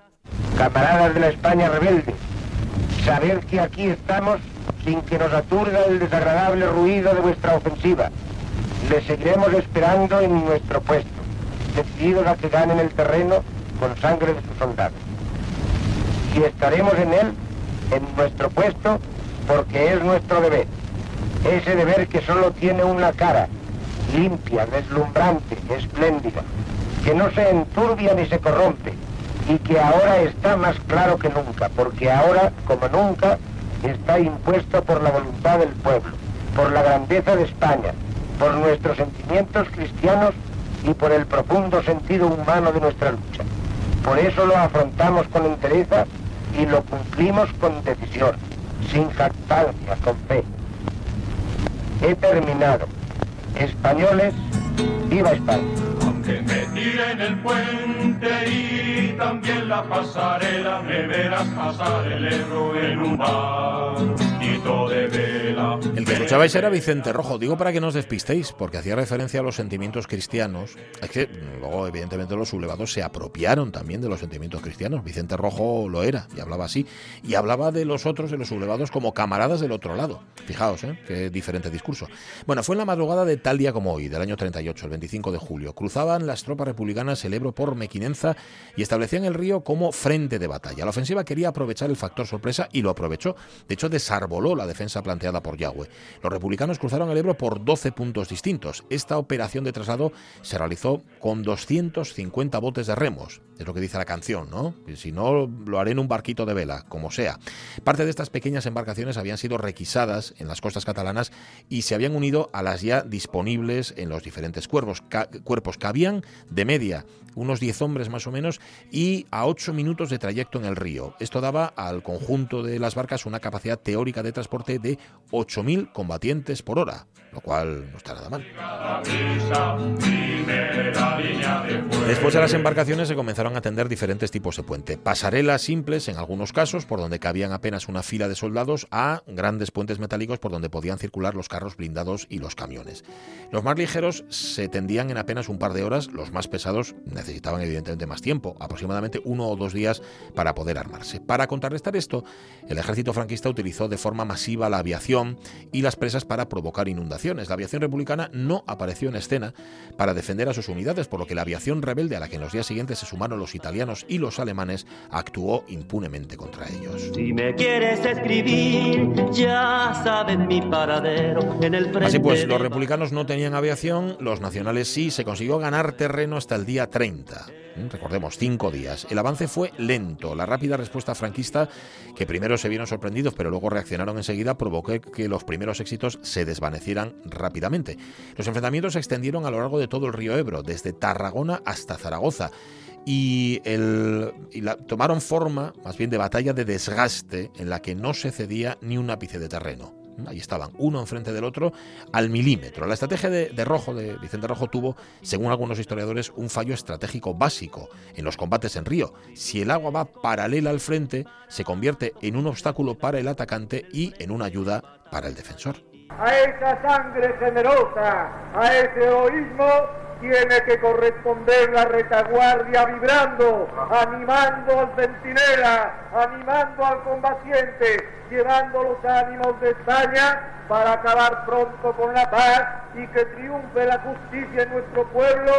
Camaradas de la España rebelde, saber que aquí estamos sin que nos aturda el desagradable ruido de vuestra ofensiva. Les seguiremos esperando en nuestro puesto, decididos a que ganen el terreno con sangre de sus soldados. Y estaremos en él, en nuestro puesto, porque es nuestro deber. Ese deber que solo tiene una cara, limpia, deslumbrante, espléndida, que no se enturbia ni se corrompe, y que ahora está más claro que nunca, porque ahora, como nunca, está impuesto por la voluntad del pueblo, por la grandeza de España, por nuestros sentimientos cristianos y por el profundo sentido humano de nuestra lucha. Por eso lo afrontamos con entereza y lo cumplimos con decisión, sin jactancia, con fe. He terminado. Españoles, viva España. Aunque me tiren el puente y también la pasarela, me verás pasar el Ebro en un barquito de vela. El que escuchabais era Vicente Rojo. Digo para que no os despistéis, porque hacía referencia a los sentimientos cristianos. Es que luego, evidentemente, los sublevados se apropiaron también de los sentimientos cristianos. Vicente Rojo lo era y hablaba así. Y hablaba de los otros, de los sublevados, como camaradas del otro lado. Fijaos, ¿eh? Qué diferente discurso. Bueno, fue en la madrugada de tal día como hoy, del año 38, el 25 de julio. Las tropas republicanas el Ebro por Mequinenza y establecían el río como frente de batalla. La ofensiva quería aprovechar el factor sorpresa y lo aprovechó. De hecho, desarboló la defensa planteada por Yahweh. Los republicanos cruzaron el Ebro por 12 puntos distintos. Esta operación de traslado se realizó con 250 botes de remos. Es lo que dice la canción, ¿no? Si no, lo haré en un barquito de vela, como sea. Parte de estas pequeñas embarcaciones habían sido requisadas en las costas catalanas y se habían unido a las ya disponibles en los diferentes cuerpos. Ca cuerpos cabían de media unos 10 hombres más o menos y a 8 minutos de trayecto en el río. Esto daba al conjunto de las barcas una capacidad teórica de transporte de 8.000 combatientes por hora, lo cual no está nada mal. Después de las embarcaciones se comenzaron a tender diferentes tipos de puente. Pasarelas simples en algunos casos, por donde cabían apenas una fila de soldados, a grandes puentes metálicos por donde podían circular los carros blindados y los camiones. Los más ligeros se tendían en apenas un par de horas, los más pesados necesitaban evidentemente más tiempo, aproximadamente uno o dos días para poder armarse. Para contrarrestar esto, el ejército franquista utilizó de forma masiva la aviación y las presas para provocar inundaciones. La aviación republicana no apareció en escena para defender a sus unidades, por lo que la aviación rebelde a la que en los días siguientes se sumaron los italianos y los alemanes actuó impunemente contra ellos. Si me quieres escribir, ya saben mi paradero en el frente Así pues, los republicanos no tenían aviación, los nacionales sí, se consiguió ganar terreno hasta el día 30. Recordemos, cinco días. El avance fue lento. La rápida respuesta franquista, que primero se vieron sorprendidos, pero luego reaccionaron enseguida, provocó que los primeros éxitos se desvanecieran rápidamente. Los enfrentamientos se extendieron a lo largo de todo el río Ebro, desde Tarragona hasta Zaragoza. Y, el, tomaron forma, más bien, de batalla de desgaste, en la que no se cedía ni un ápice de terreno. Ahí estaban, uno enfrente del otro, al milímetro. La estrategia de, Rojo, de Vicente Rojo, tuvo, según algunos historiadores, un fallo estratégico básico en los combates en río. Si el agua va paralela al frente, se convierte en un obstáculo para el atacante y en una ayuda para el defensor. A esa sangre generosa, a ese heroísmo, tiene que corresponder la retaguardia vibrando, animando al centinela, animando al combatiente, llevando los ánimos de España para acabar pronto con la paz y que triunfe la justicia en nuestro pueblo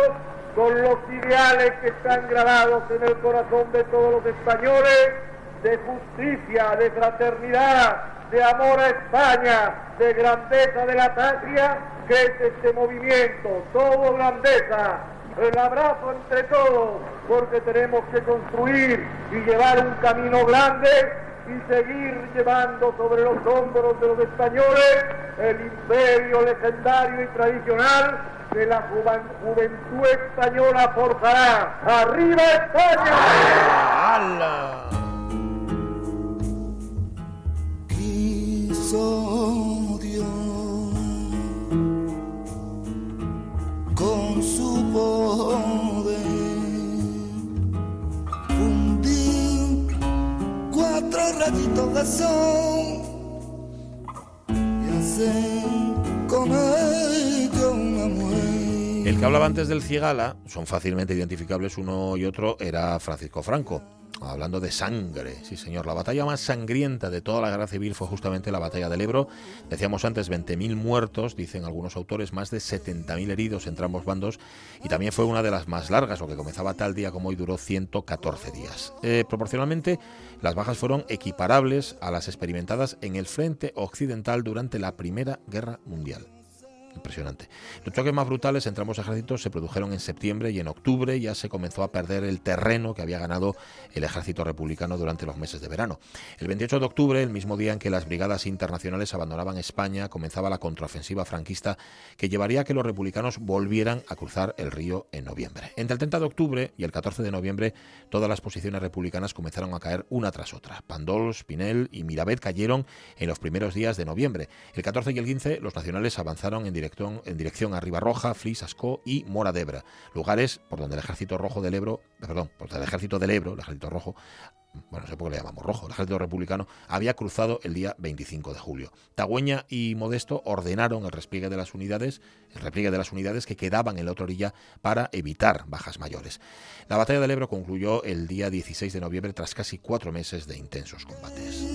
con los ideales que están grabados en el corazón de todos los españoles, de justicia, de fraternidad, de amor a España, de grandeza de la patria, que es este movimiento, todo grandeza, el abrazo entre todos, porque tenemos que construir y llevar un camino grande y seguir llevando sobre los hombros de los españoles el imperio legendario y tradicional que la juventud española forjará. ¡Arriba España! ¡Hala! Quiso El que hablaba antes del Cigala, son fácilmente identificables uno y otro, era Francisco Franco. Hablando de sangre, sí señor, la batalla más sangrienta de toda la guerra civil fue justamente la batalla del Ebro. Decíamos antes 20.000 muertos, dicen algunos autores, más de 70.000 heridos entre ambos bandos y también fue una de las más largas, lo que comenzaba tal día como hoy duró 114 días. Eh, proporcionalmente, las bajas fueron equiparables a las experimentadas en el frente occidental durante la Primera Guerra Mundial impresionante. Los choques más brutales entre ambos ejércitos se produjeron en septiembre y en octubre ya se comenzó a perder el terreno que había ganado el ejército republicano durante los meses de verano. El 28 de octubre, el mismo día en que las brigadas internacionales abandonaban España, comenzaba la contraofensiva franquista que llevaría a que los republicanos volvieran a cruzar el río en noviembre. Entre el 30 de octubre y el 14 de noviembre, todas las posiciones republicanas comenzaron a caer una tras otra. Pandols, Pinel y Mirabet cayeron en los primeros días de noviembre. El 14 y el 15, los nacionales avanzaron en dirección en dirección a Ribarroja, Flis, Ascó y Mora de lugares por donde el ejército rojo del Ebro, perdón, por donde el ejército el ejército rojo, bueno, no sé por qué le llamamos rojo, el ejército republicano, había cruzado el día 25 de julio. Tagüeña y Modesto ordenaron el repliegue de las unidades, el repliegue de las unidades que quedaban en la otra orilla para evitar bajas mayores. La batalla del Ebro concluyó el día 16 de noviembre tras casi cuatro meses de intensos combates.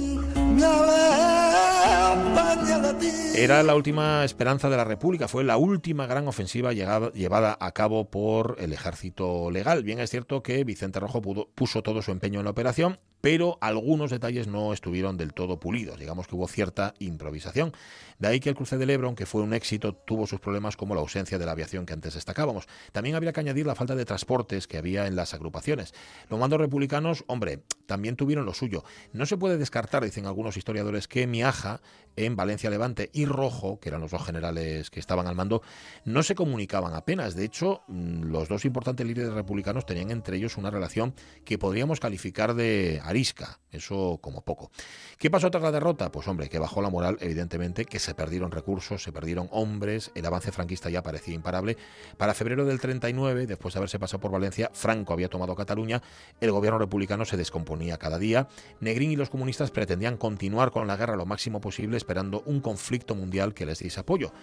Era la última esperanza de la República, fue la última gran ofensiva llevada a cabo por el ejército legal. Bien es cierto que Vicente Rojo puso todo su empeño en la operación, pero algunos detalles no estuvieron del todo pulidos. Digamos que hubo cierta improvisación. De ahí que el cruce del Ebro, aunque fue un éxito, tuvo sus problemas como la ausencia de la aviación que antes destacábamos. También habría que añadir la falta de transportes que había en las agrupaciones. Los mandos republicanos, hombre, también tuvieron lo suyo. No se puede descartar, dicen algunos historiadores, que Miaja en Valencia Levante y Rojo, que eran los dos generales que estaban al mando, no se comunicaban apenas. De hecho, mm, los dos importantes líderes republicanos tenían entre ellos una relación que podríamos calificar de arisca, eso como poco. ¿Qué pasó tras la derrota? Pues hombre, que bajó la moral, evidentemente, que se perdieron recursos, se perdieron hombres, el avance franquista ya parecía imparable. Para febrero del 39, después de haberse pasado por Valencia, Franco había tomado Cataluña, el gobierno republicano se descomponía cada día, Negrín y los comunistas pretendían continuar con la guerra lo máximo posible esperando un conflicto mundial que les diese apoyo.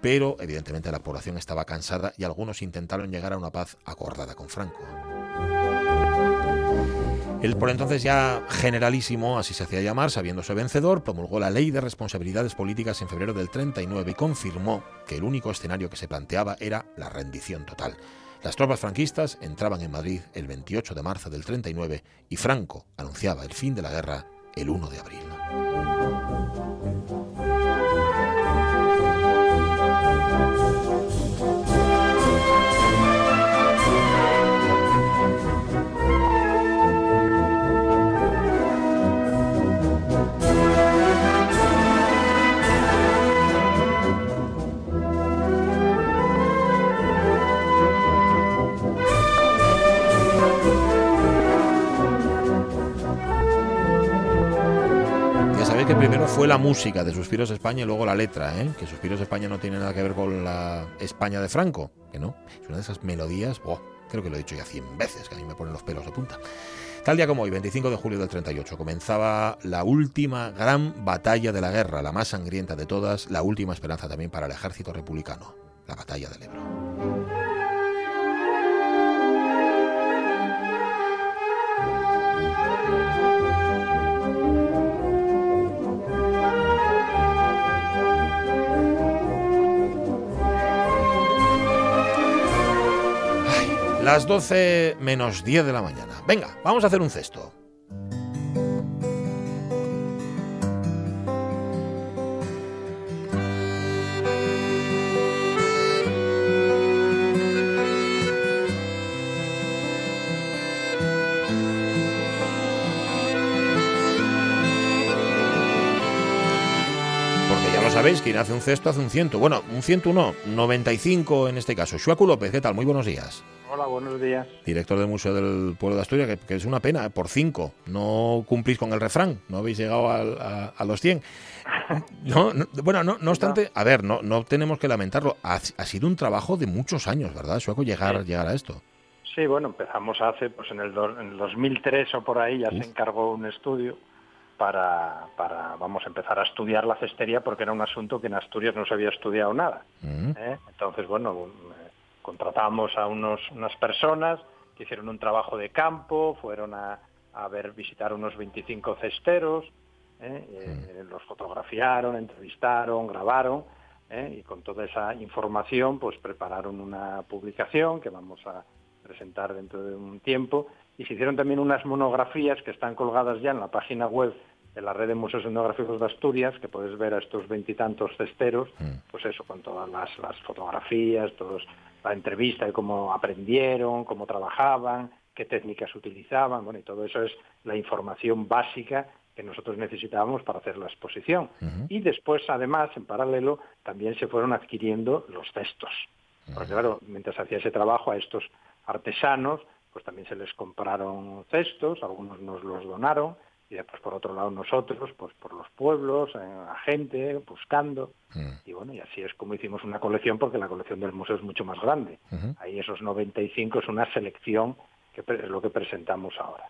Pero evidentemente la población estaba cansada y algunos intentaron llegar a una paz acordada con Franco. El por entonces ya generalísimo, así se hacía llamar, sabiéndose vencedor, promulgó la Ley de Responsabilidades Políticas en febrero del 39 y confirmó que el único escenario que se planteaba era la rendición total. Las tropas franquistas entraban en Madrid el 28 de marzo del 39 y Franco anunciaba el fin de la guerra el 1 de abril. Fue la música de Suspiros España y luego la letra, ¿eh? que Suspiros España no tiene nada que ver con la España de Franco, que no, es una de esas melodías, creo que lo he dicho ya cien veces, que a mí me ponen los pelos de punta. Tal día como hoy, 25 de julio del 38, comenzaba la última gran batalla de la guerra, la más sangrienta de todas, la última esperanza también para el ejército republicano, la batalla del Ebro. Las 12 menos 10 de la mañana. Venga, vamos a hacer un cesto. Sabéis, quien hace un cesto hace un ciento. Bueno, un ciento no, 95 en este caso. Shuaku López, ¿qué tal? Muy buenos días. Hola, buenos días. Director del Museo del Pueblo de Asturias, que, que es una pena, por cinco. No cumplís con el refrán, no habéis llegado al- a, a los 100. (laughs) No, no, bueno, no, no obstante, a ver, no, no tenemos que lamentarlo. Ha, ha sido un trabajo de muchos años, ¿verdad, Shuaku, llegar, llegar a esto? Sí, bueno, empezamos hace, pues en el, do- en el 2003 o por ahí ya se encargó un estudio para, para, vamos a empezar a estudiar la cestería porque era un asunto que en Asturias no se había estudiado nada. ¿eh? Entonces, bueno, eh, contratamos a unos, unas personas que hicieron un trabajo de campo, fueron a, a ver, visitar unos 25 cesteros, ¿eh? Eh, los fotografiaron, entrevistaron, grabaron, ¿eh? y con toda esa información, pues prepararon una publicación que vamos a presentar dentro de un tiempo, y se hicieron también unas monografías que están colgadas ya en la página web de la red de museos etnográficos de Asturias, que puedes ver a estos veintitantos cesteros, pues eso, con todas las, las fotografías, todos la entrevista de cómo aprendieron, cómo trabajaban, qué técnicas utilizaban, bueno, y todo eso es la información básica que nosotros necesitábamos para hacer la exposición. Y después, además, en paralelo, también se fueron adquiriendo los cestos. Porque claro, mientras hacía ese trabajo a estos artesanos, pues también se les compraron cestos, algunos nos los donaron, y después por otro lado nosotros, pues por los pueblos, eh, a gente, buscando, y bueno, y así es como hicimos una colección, porque la colección del museo es mucho más grande. Ahí esos 95 es una selección que es lo que presentamos ahora.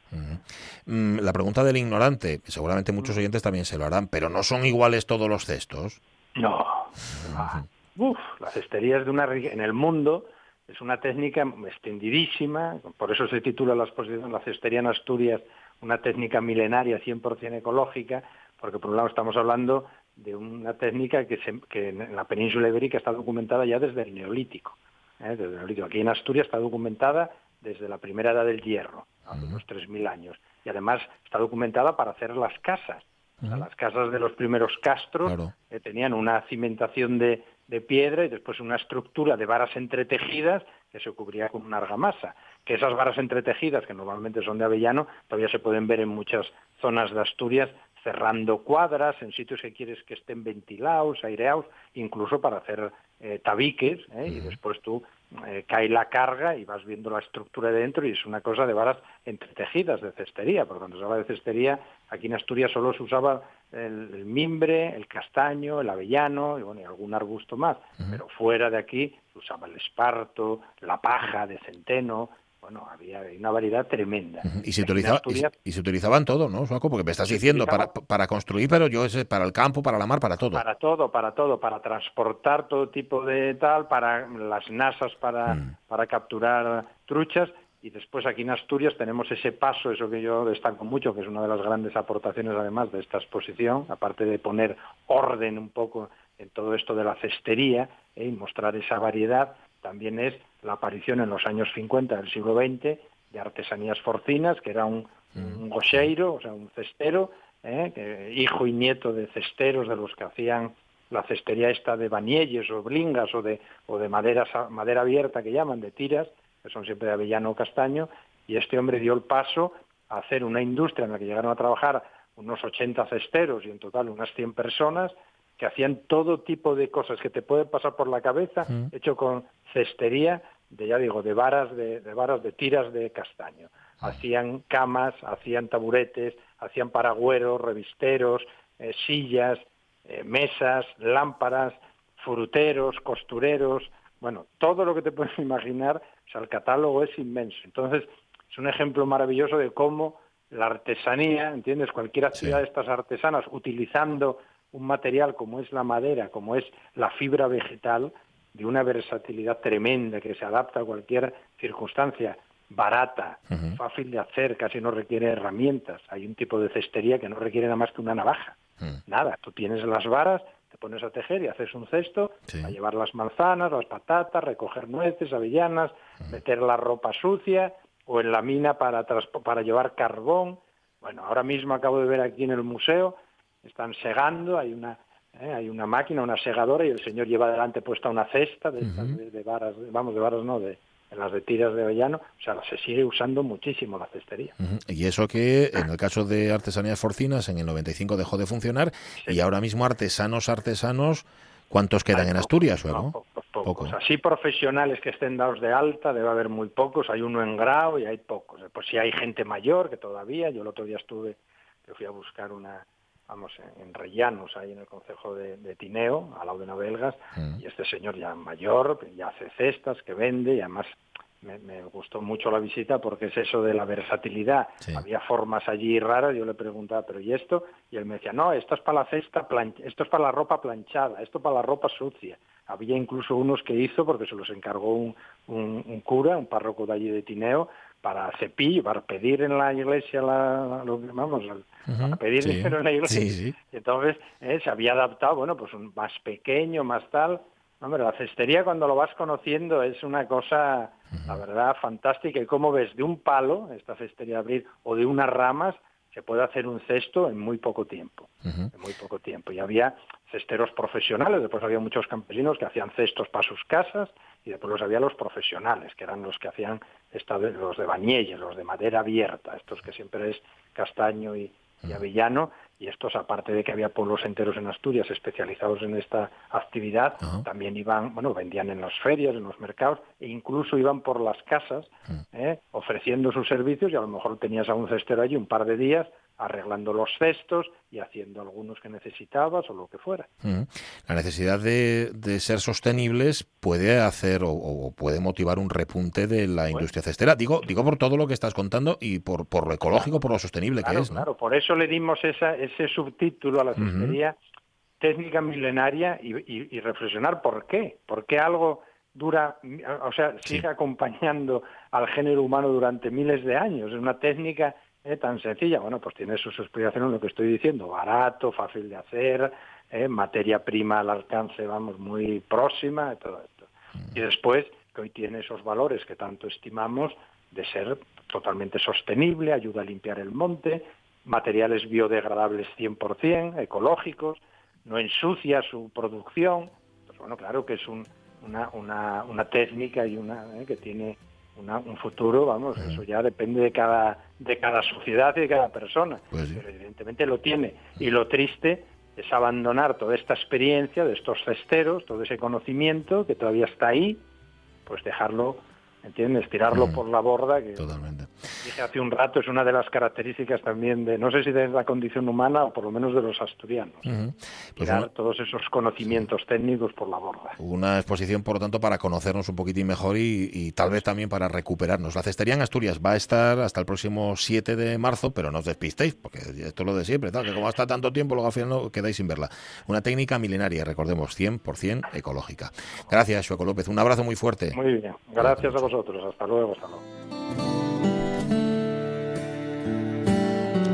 Mm, la pregunta del ignorante, seguramente muchos oyentes también se lo harán, pero ¿no son iguales todos los cestos? No. (laughs) Uf, la cestería es de una en el mundo es una técnica extendidísima, por eso se titula la exposición La cestería en Asturias, una técnica milenaria 100% ecológica, porque por un lado estamos hablando de una técnica que, se- que en la península ibérica está documentada ya desde el neolítico. ¿eh? Desde el neolítico. Aquí en Asturias está documentada desde la primera edad del hierro, hace unos 3.000 años, y además está documentada para hacer las casas. O sea, las casas de los primeros castros eh, tenían una cimentación de, de piedra y después una estructura de varas entretejidas que se cubría con una argamasa. Que esas varas entretejidas, que normalmente son de avellano, todavía se pueden ver en muchas zonas de Asturias cerrando cuadras en sitios que quieres que estén ventilados, aireados, incluso para hacer eh, tabiques, ¿eh? y después tú eh, cae la carga y vas viendo la estructura de dentro y es una cosa de varas entretejidas de cestería, porque cuando se habla de cestería, aquí en Asturias solo se usaba el, el mimbre, el castaño, el avellano y, bueno, y algún arbusto más, pero fuera de aquí se usaba el esparto, la paja de centeno, bueno, había una variedad tremenda. Y se, utilizaba, y, se- Asturias, y se utilizaban todo, ¿no, Suaco? Porque me estás diciendo para, para construir, pero yo es para el campo, para la mar, para todo. Para todo, para todo, para transportar todo tipo de tal, para las nasas para, Mm. para capturar truchas y después aquí en Asturias tenemos ese paso, eso que yo destaco mucho, que es una de las grandes aportaciones además de esta exposición, aparte de poner orden un poco en todo esto de la cestería ¿eh? y mostrar esa variedad, también es la aparición en los años 50 del siglo XX de artesanías forcinas, que era un, un gocheiro, o sea, un cestero, ¿eh? que- hijo y nieto de cesteros de los que hacían la cestería esta de banielles o blingas o de, o de madera, madera abierta que llaman, de tiras, que son siempre de avellano o castaño, y este hombre dio el paso a hacer una industria en la que llegaron a trabajar unos 80 cesteros y en total unas 100 personas que hacían todo tipo de cosas que te pueden pasar por la cabeza, hecho con cestería, de ya digo, de varas de, de varas de tiras de castaño. Hacían camas, hacían taburetes, hacían paragüeros, revisteros, eh, sillas, eh, mesas, lámparas, fruteros, costureros, bueno, todo lo que te (laughs) puedes imaginar, o sea, el catálogo es inmenso. Entonces, es un ejemplo maravilloso de cómo la artesanía, ¿entiendes? Cualquier actividad de estas artesanas utilizando un material como es la madera, como es la fibra vegetal, de una versatilidad tremenda que se adapta a cualquier circunstancia, barata, fácil de hacer, casi no requiere herramientas. Hay un tipo de cestería que no requiere nada más que una navaja. Nada, tú tienes las varas, te pones a tejer y haces un cesto, a llevar las manzanas, las patatas, recoger nueces, avellanas, meter la ropa sucia o en la mina para, para llevar carbón. Bueno, ahora mismo acabo de ver aquí en el museo, están segando, hay una ¿eh? hay una máquina, una segadora y el señor lleva delante puesta una cesta de, de, varas, vamos, de varas no, de, las de tiras de avellano, o sea, se sigue usando muchísimo la cestería. Y eso que en el caso de artesanías forcinas en el 95 dejó de funcionar y ahora mismo artesanos, artesanos, ¿cuántos quedan en Asturias? No, pocos. Así profesionales que estén dados de alta debe haber muy pocos, hay uno en grado y hay pocos. Pues si hay gente mayor que todavía, yo el otro día estuve, que fui a buscar una vamos, en, Rellanos, ahí en el concejo de, Tineo, al lado de Navelgas, mm. y este señor ya mayor, ya hace cestas, que vende, y además me, gustó mucho la visita porque es eso de la versatilidad. Había formas allí raras, yo le preguntaba, ¿pero y esto? Y él me decía, no, esto es para la cesta, esto es para la ropa planchada, esto para la ropa sucia. Había incluso unos que hizo, porque se los encargó un, un cura, un párroco de allí de Tineo, para cepillo, para pedir en la iglesia, la, lo, vamos, para pedir dinero en la iglesia. Entonces eh, se había adaptado, bueno, pues un más pequeño, más tal. Hombre, la cestería cuando lo vas conociendo es una cosa, la verdad, fantástica. Y como ves, de un palo, esta cestería de abrir, o de unas ramas, se puede hacer un cesto en muy poco tiempo. En muy poco tiempo. Y había cesteros profesionales, después había muchos campesinos que hacían cestos para sus casas, y después los había los profesionales, que eran los que hacían esta, los de bañelles, los de madera abierta, estos que siempre es castaño y, avellano, y estos, aparte de que había pueblos enteros en Asturias especializados en esta actividad, también iban, bueno, vendían en las ferias, en los mercados, e incluso iban por las casas ¿eh? ofreciendo sus servicios, y a lo mejor tenías a un cestero allí un par de días arreglando los cestos y haciendo algunos que necesitabas o lo que fuera. La necesidad de, ser sostenibles puede hacer o, puede motivar un repunte de la industria cestera. Digo, digo por todo lo que estás contando y por, por lo ecológico, por lo sostenible que es. Claro, por eso le dimos esa, ese subtítulo a la cestería, técnica milenaria y, reflexionar por qué, por qué algo dura, o sea, sigue acompañando al género humano durante miles de años. Es una técnica ¿eh? tan sencilla, bueno, pues tiene sus explicaciones lo que estoy diciendo, barato, fácil de hacer, ¿eh? materia prima al alcance, vamos, muy próxima, todo esto. Y después, que hoy tiene esos valores que tanto estimamos, de ser totalmente sostenible, ayuda a limpiar el monte, materiales biodegradables 100%, ecológicos, no ensucia su producción. Pues bueno, claro que es una, una, una técnica y una ¿eh? que tiene un futuro, vamos, eso ya depende de cada, de cada sociedad y de cada persona. Pues Pero evidentemente lo tiene. Y lo triste es abandonar toda esta experiencia de estos cesteros, todo ese conocimiento que todavía está ahí, pues dejarlo ¿entiendes? Tirarlo por la borda, que Totalmente. dije hace un rato, es una de las características también de, no sé si de la condición humana o por lo menos de los asturianos. Pues Tirar todos esos conocimientos técnicos por la borda. Una exposición, por lo tanto, para conocernos un poquitín mejor y, tal vez también para recuperarnos. La cestería en Asturias va a estar hasta el próximo 7 de marzo, pero no os despistéis, porque esto es lo de siempre, tal, que como hasta tanto tiempo, luego al final no quedáis sin verla. Una técnica milenaria, recordemos, 100% ecológica. Gracias, Chueco López. Un abrazo muy fuerte. Muy bien. Gracias a vosotros. Hasta luego, hasta luego.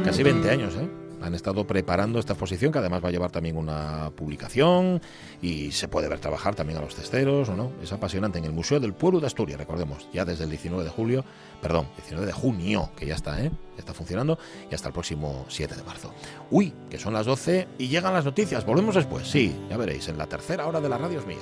Casi 20 años, ¿eh? Han estado preparando esta exposición, que además va a llevar también una publicación y se puede ver trabajar también a los cesteros, ¿o no? Es apasionante en el Museo del Pueblo de Asturias, recordemos, ya desde el 19 de julio, perdón, 19 de junio, que ya está, ¿eh? Ya está funcionando y hasta el próximo 7 de marzo. Uy, que son las 12 y llegan las noticias. Volvemos después, sí, ya veréis, en la tercera hora de la radio es mía.